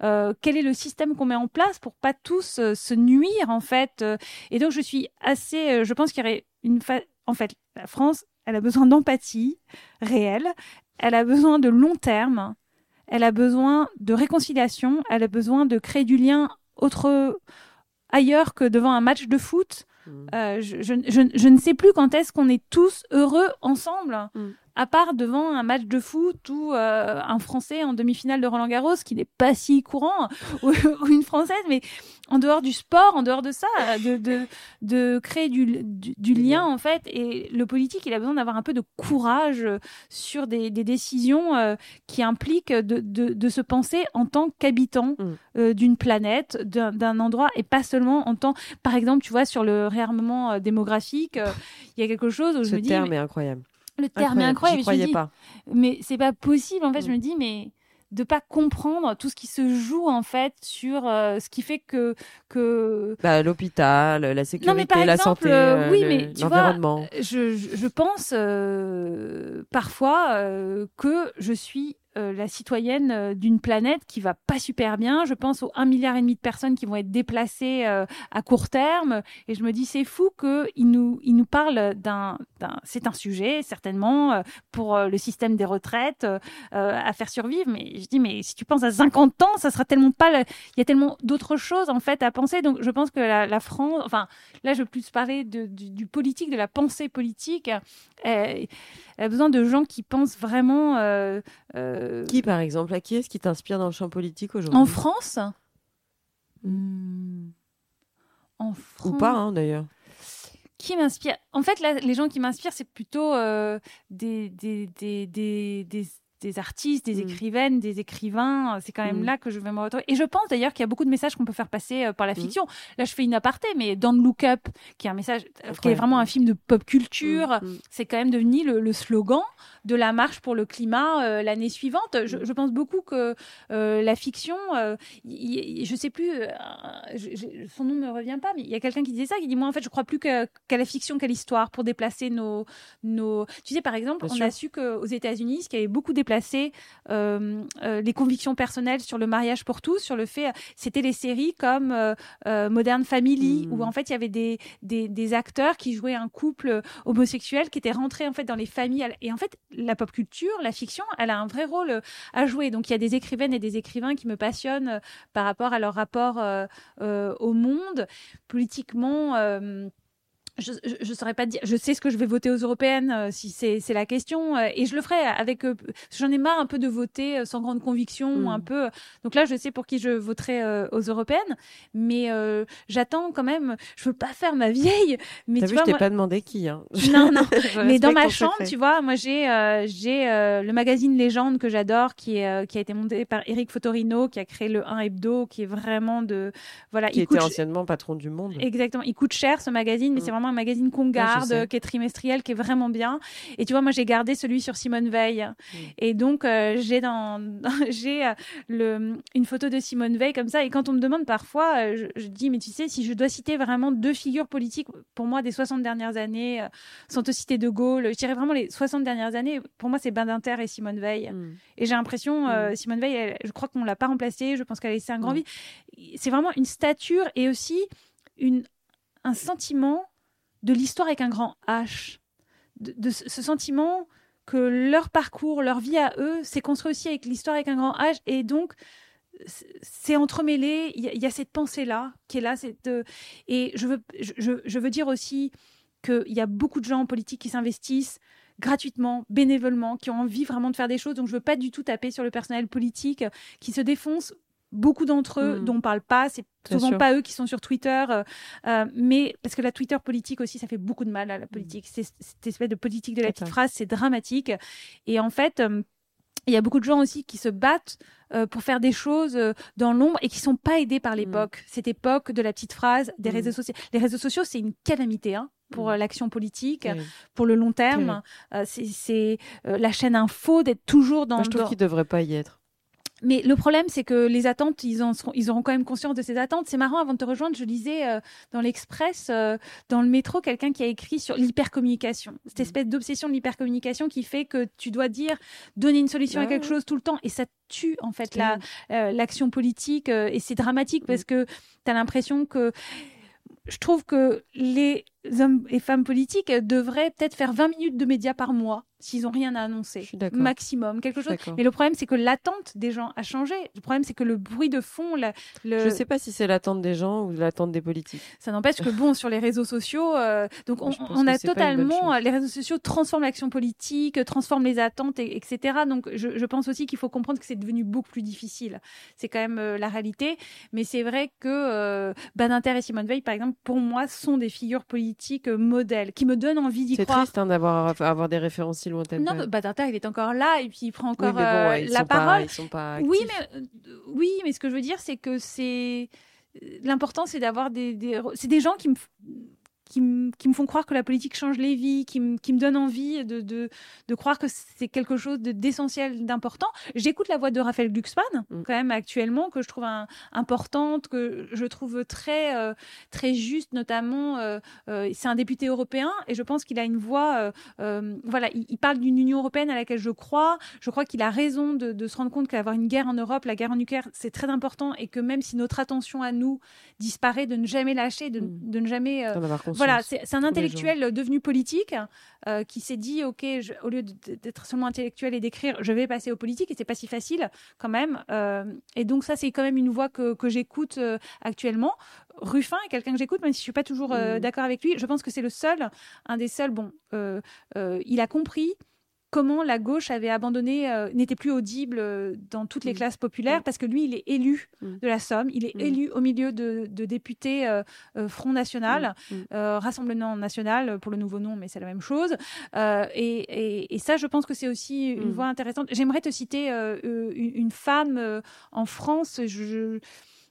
Quel est le système qu'on met en place pour pas tous se nuire, en fait Et donc, je suis assez... je pense qu'il y aurait une... En fait, la France, elle a besoin d'empathie réelle, elle a besoin de long terme, elle a besoin de réconciliation, elle a besoin de créer du lien autre ailleurs que devant un match de foot Mm. Euh, je, je, je, ne sais plus quand est-ce qu'on est tous heureux ensemble. Mm à part devant un match de foot ou euh, un Français en demi-finale de Roland Garros, qui n'est pas si courant, [laughs] ou, une Française, mais en dehors du sport, en dehors de ça, de, de, de créer du, du, lien en fait. Et le politique, il a besoin d'avoir un peu de courage sur des, des décisions euh, qui impliquent de, de, de, se penser en tant qu'habitant mm. euh, d'une planète, d'un endroit, et pas seulement en tant, par exemple, tu vois, sur le réarmement démographique, il y a quelque chose où je me dis. Ce terme est incroyable le terme est incroyable. Je croyais pas. Mais c'est pas possible. En fait, je mm. me dis, mais de pas comprendre tout ce qui se joue en fait sur euh, ce qui fait que que bah, l'hôpital la sécurité la santé euh, oui mais l'environnement je, je, pense euh, parfois que je suis euh, la citoyenne euh, d'une planète qui va pas super bien. Je pense aux 1 milliard et demi de personnes qui vont être déplacées euh, à court terme. Et je me dis, c'est fou qu'il nous, il nous parle d'un, c'est un sujet, certainement, pour le système des retraites, à faire survivre. Mais je dis, mais si tu penses à 50 ans, ça sera tellement pas, il y a tellement d'autres choses, en fait, à penser. Donc, je pense que la, France, enfin, là, je veux plus parler du, du, politique, de la pensée politique. Elle, a besoin de gens qui pensent vraiment, euh, qui, par exemple À qui est-ce qui t'inspire dans le champ politique aujourd'hui En France? Hmm. En France. Ou pas, hein, d'ailleurs. Qui m'inspire? En fait, là, les gens qui m'inspirent, c'est plutôt euh, des, des, des, des, des artistes, des mm. écrivaines, des écrivains. C'est quand même mm. là que je vais me retrouver. Et je pense d'ailleurs qu'il y a beaucoup de messages qu'on peut faire passer euh, par la mm. fiction. Là, je fais une aparté, mais Don't Look Up, qui est un message, qui est vraiment un film de pop culture, c'est quand même devenu le, slogan de la marche pour le climat euh, l'année suivante. Je, pense beaucoup que euh, la fiction, je je sais plus, son nom me revient pas, mais il y a quelqu'un qui disait ça, qui dit moi en fait, je crois plus qu'à la fiction qu'à l'histoire pour déplacer nos, nos. Tu sais, par exemple, on a su qu'aux États-Unis, ce qui avait beaucoup déplacé euh, euh, les convictions personnelles sur le mariage pour tous, sur le fait, c'était les séries comme euh, Modern Family, où mmh. en fait il y avait des, des, acteurs qui jouaient un couple homosexuel qui était rentré en fait dans les familles. Et en fait, la pop culture, la fiction, elle a un vrai rôle à jouer. Donc il y a des écrivaines et des écrivains qui me passionnent par rapport à leur rapport au monde, politiquement je, je, saurais pas dire. Je sais ce que je vais voter aux européennes euh, si c'est la question euh, et je le ferai avec. Euh, j'en ai marre un peu de voter sans grande conviction, mm. un peu. Donc là, je sais pour qui je voterai aux européennes, mais j'attends quand même. Je veux pas faire ma vieille. [laughs] Mais tu vu, vois, je t'ai pas demandé qui. Hein. [laughs] Non, non. [laughs] mais dans ma chambre, tu vois, moi j'ai j'ai le magazine Légende que j'adore, qui est qui a été monté par Eric Fotorino, qui a créé le 1 hebdo, qui est vraiment de voilà. Qui était anciennement patron du Monde. Exactement. Il coûte cher ce magazine, mais mm. c'est vraiment un magazine qu'on garde, qui est trimestriel, qui est vraiment bien. Et tu vois, moi, j'ai gardé celui sur Simone Veil. Mm. Et donc, euh, j'ai dans, [laughs] j'ai euh, le, une photo de Simone Veil comme ça. Et quand on me demande parfois, euh, je, dis, mais tu sais, si je dois citer vraiment deux figures politiques, pour moi, des 60 dernières années, sans te citer De Gaulle, je dirais vraiment les 60 dernières années, pour moi, c'est Badinter et Simone Veil. Mm. Et j'ai l'impression, mm. Simone Veil, je crois qu'on l'a pas remplacée. Je pense qu'elle a laissé un grand vide. C'est vraiment une stature et aussi une, un sentiment de l'histoire avec un grand H, de, ce sentiment que leur parcours, leur vie à eux, s'est construit aussi avec l'histoire avec un grand H, et donc c'est entremêlé. Il y, a cette pensée-là qui est là. Cette, et je veux, je, veux dire aussi qu'il y a beaucoup de gens en politique qui s'investissent gratuitement, bénévolement, qui ont envie vraiment de faire des choses. Donc je veux pas du tout taper sur le personnel politique qui se défonce beaucoup d'entre eux mm. dont on parle pas, c'est souvent pas eux qui sont sur Twitter, euh, euh, mais parce que la Twitter politique aussi, ça fait beaucoup de mal à la mm. politique. C'est cette espèce de politique de la petite phrase, c'est dramatique. Et en fait, euh, il y a beaucoup de gens aussi qui se battent pour faire des choses dans l'ombre et qui sont pas aidés par mm. l'époque. Cette époque de la petite phrase, des réseaux sociaux. Les réseaux sociaux, c'est une calamité. Hein pour l'action politique, pour le long terme. c'est la chaîne info d'être toujours dans. Moi, je trouve qu'il devrait pas y être. Mais le problème, c'est que les attentes, ils, en seront, ils auront quand même conscience de ces attentes. C'est marrant, avant de te rejoindre, je lisais euh, dans l'Express, euh, dans le métro, quelqu'un qui a écrit sur l'hypercommunication. Cette mmh. espèce d'obsession de l'hypercommunication qui fait que tu dois dire, donner une solution à quelque chose tout le temps. Et ça tue, en fait, la, euh, l'action politique. et c'est dramatique parce mmh. que tu as l'impression que je trouve que les hommes et femmes politiques devraient peut-être faire 20 minutes de médias par mois s'ils n'ont rien à annoncer. Maximum, quelque chose. Mais le problème, c'est que l'attente des gens a changé. Le problème, c'est que le bruit de fond. Le... Je ne sais pas si c'est l'attente des gens ou l'attente des politiques. Ça n'empêche que, bon, sur les réseaux sociaux, euh, donc on, a totalement. Les réseaux sociaux transforment l'action politique, transforment les attentes, et, etc. Donc je, pense aussi qu'il faut comprendre que c'est devenu beaucoup plus difficile. C'est quand même euh, la réalité. Mais c'est vrai que euh, Badinter et Simone Veil, par exemple, pour moi, sont des figures politiques modèles qui me donnent envie d'y croire. C'est triste hein, d'avoir avoir des références non, Badinter, il est encore là et puis il prend encore euh, la parole. oui, mais euh, oui, mais ce que je veux dire, c'est que c'est l'important, c'est d'avoir des, des... c'est des gens qui me qui, me font croire que la politique change les vies, qui, qui me donnent envie de, de, de croire que c'est quelque chose d'essentiel, d'important. J'écoute la voix de Raphaël Glucksmann, mm. quand même, actuellement, que je trouve importante, que je trouve très, euh, très juste, notamment. Euh, euh, c'est un député européen et je pense qu'il a une voix. voilà, il, parle d'une Union européenne à laquelle je crois. Je crois qu'il a raison de, de, se rendre compte qu'avoir une guerre en Europe, la guerre en nucléaire, c'est très important et que même si notre attention à nous disparaît, de ne jamais lâcher, de, mm. de ne jamais voilà, c'est un intellectuel devenu politique euh, qui s'est dit ok, au lieu d'être seulement intellectuel et d'écrire, je vais passer aux politiques et c'est pas si facile quand même. Euh, et donc ça, c'est quand même une voix que, j'écoute euh, actuellement. Ruffin est quelqu'un que j'écoute, même si je suis pas toujours d'accord avec lui. Je pense que c'est le seul, un des seuls. Bon, il a compris comment la gauche avait abandonné, euh, n'était plus audible euh, dans toutes les mm. classes populaires, mm. parce que lui, il est élu mm. de la Somme, il est élu au milieu de, députés euh, Front National, Rassemblement National pour le nouveau nom, mais c'est la même chose. Et, ça, je pense que c'est aussi une voie intéressante. J'aimerais te citer une, femme en France. je je,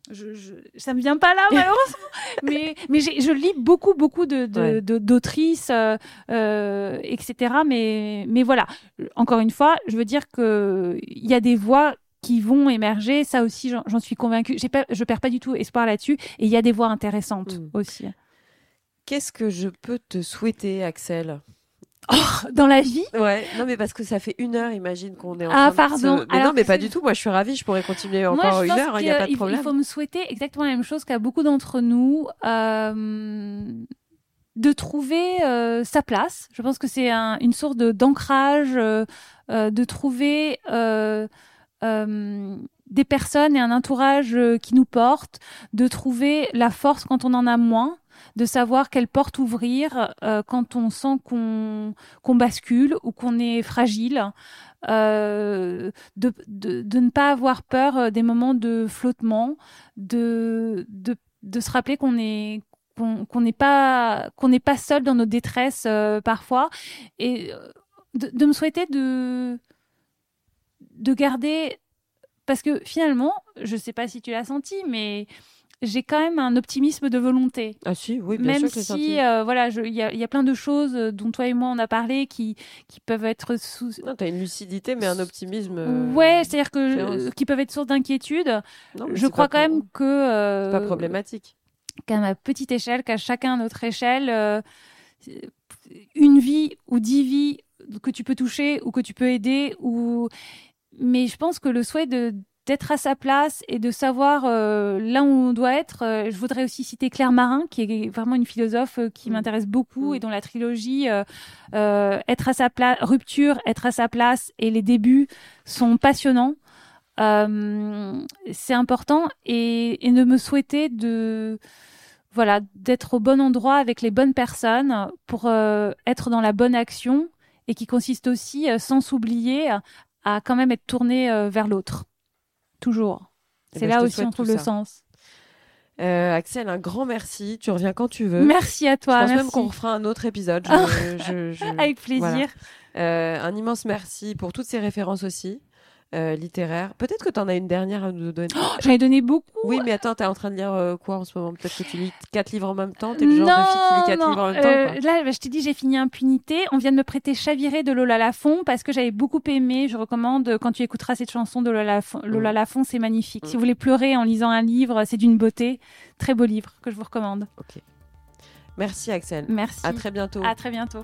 je, ça me vient pas là malheureusement. [laughs] Mais mais je lis beaucoup beaucoup de d'autrices euh, euh, etc mais mais voilà. Encore une fois je veux dire que il y a des voix qui vont émerger. Ça aussi j'en suis convaincue. J'ai pas je perds pas du tout espoir là-dessus. Et il y a des voix intéressantes mm. aussi. Qu'est-ce que je peux te souhaiter Axel? Oh, dans la vie? Ouais, non mais parce que ça fait une heure, imagine qu'on est en ah, pardon. Mais non, mais pas du tout. Moi, je suis ravie. Je pourrais continuer encore une heure. Il n'y a pas de problème. Il faut me souhaiter exactement la même chose qu'à beaucoup d'entre nous, euh, de trouver euh, sa place. Je pense que c'est un, une source de d'ancrage, euh, euh de trouver euh, des personnes et un entourage qui nous portent, de trouver la force quand on en a moins de savoir quelle porte ouvrir euh, quand on sent qu'on bascule ou qu'on est fragile, euh, de, de, de, ne pas avoir peur euh, des moments de flottement, de, de, de se rappeler qu'on est qu'on n'est pas qu'on n'est pas seul dans nos détresses parfois. Et de, me souhaiter de de garder parce que finalement je sais pas si tu l'as senti mais j'ai quand même un optimisme de volonté. Ah si, oui, bien même sûr. si, euh, voilà, il y a, y a, plein de choses euh, dont toi et moi on a parlé qui, qui peuvent être sous. Non, t'as une lucidité, mais un optimisme. Euh, ouais, c'est-à-dire que qui peuvent être source d'inquiétude. Je crois quand même que. pas problématique. Qu'à ma petite échelle, qu'à chacun à notre échelle, une vie ou dix vies que tu peux toucher ou que tu peux aider ou. Mais je pense que le souhait de d'être à sa place et de savoir euh, là où on doit être. Euh, je voudrais aussi citer Claire Marin, qui est vraiment une philosophe euh, qui Mm. m'intéresse beaucoup Mm. et dont la trilogie Être à sa place, Rupture, Être à sa place et les débuts sont passionnants. C'est important et, et de me souhaiter de voilà d'être au bon endroit avec les bonnes personnes pour être dans la bonne action et qui consiste aussi sans s'oublier à quand même être tourné vers l'autre toujours Eh c'est ben, je là aussi on trouve tout le ça. sens Euh, Axel, un grand merci. Tu reviens quand tu veux. merci à Je toi pense même qu'on refera un autre épisode. Je- [laughs] je- je- avec plaisir voilà. Euh, un immense merci pour toutes ces références aussi euh, littéraires. Peut-être que tu en as une dernière à nous donner. j'en ai donné beaucoup oui, mais attends, t'es en train de lire euh, quoi en ce moment? Peut-être que tu lis quatre livres en même temps? T'es le genre de fille qui lit quatre non, livres en même temps. euh, là, bah, je t'ai dit, j'ai fini Impunité. On vient de me prêter Chaviré de Lola Lafont parce que j'avais beaucoup aimé. Je recommande quand tu écouteras cette chanson de Lola Lafont. Lola Mm. Lafont, c'est magnifique. Mm. Si vous voulez pleurer en lisant un livre, c'est d'une beauté. Très beau livre que je vous recommande. Merci Axel. Merci. À très bientôt. À très bientôt.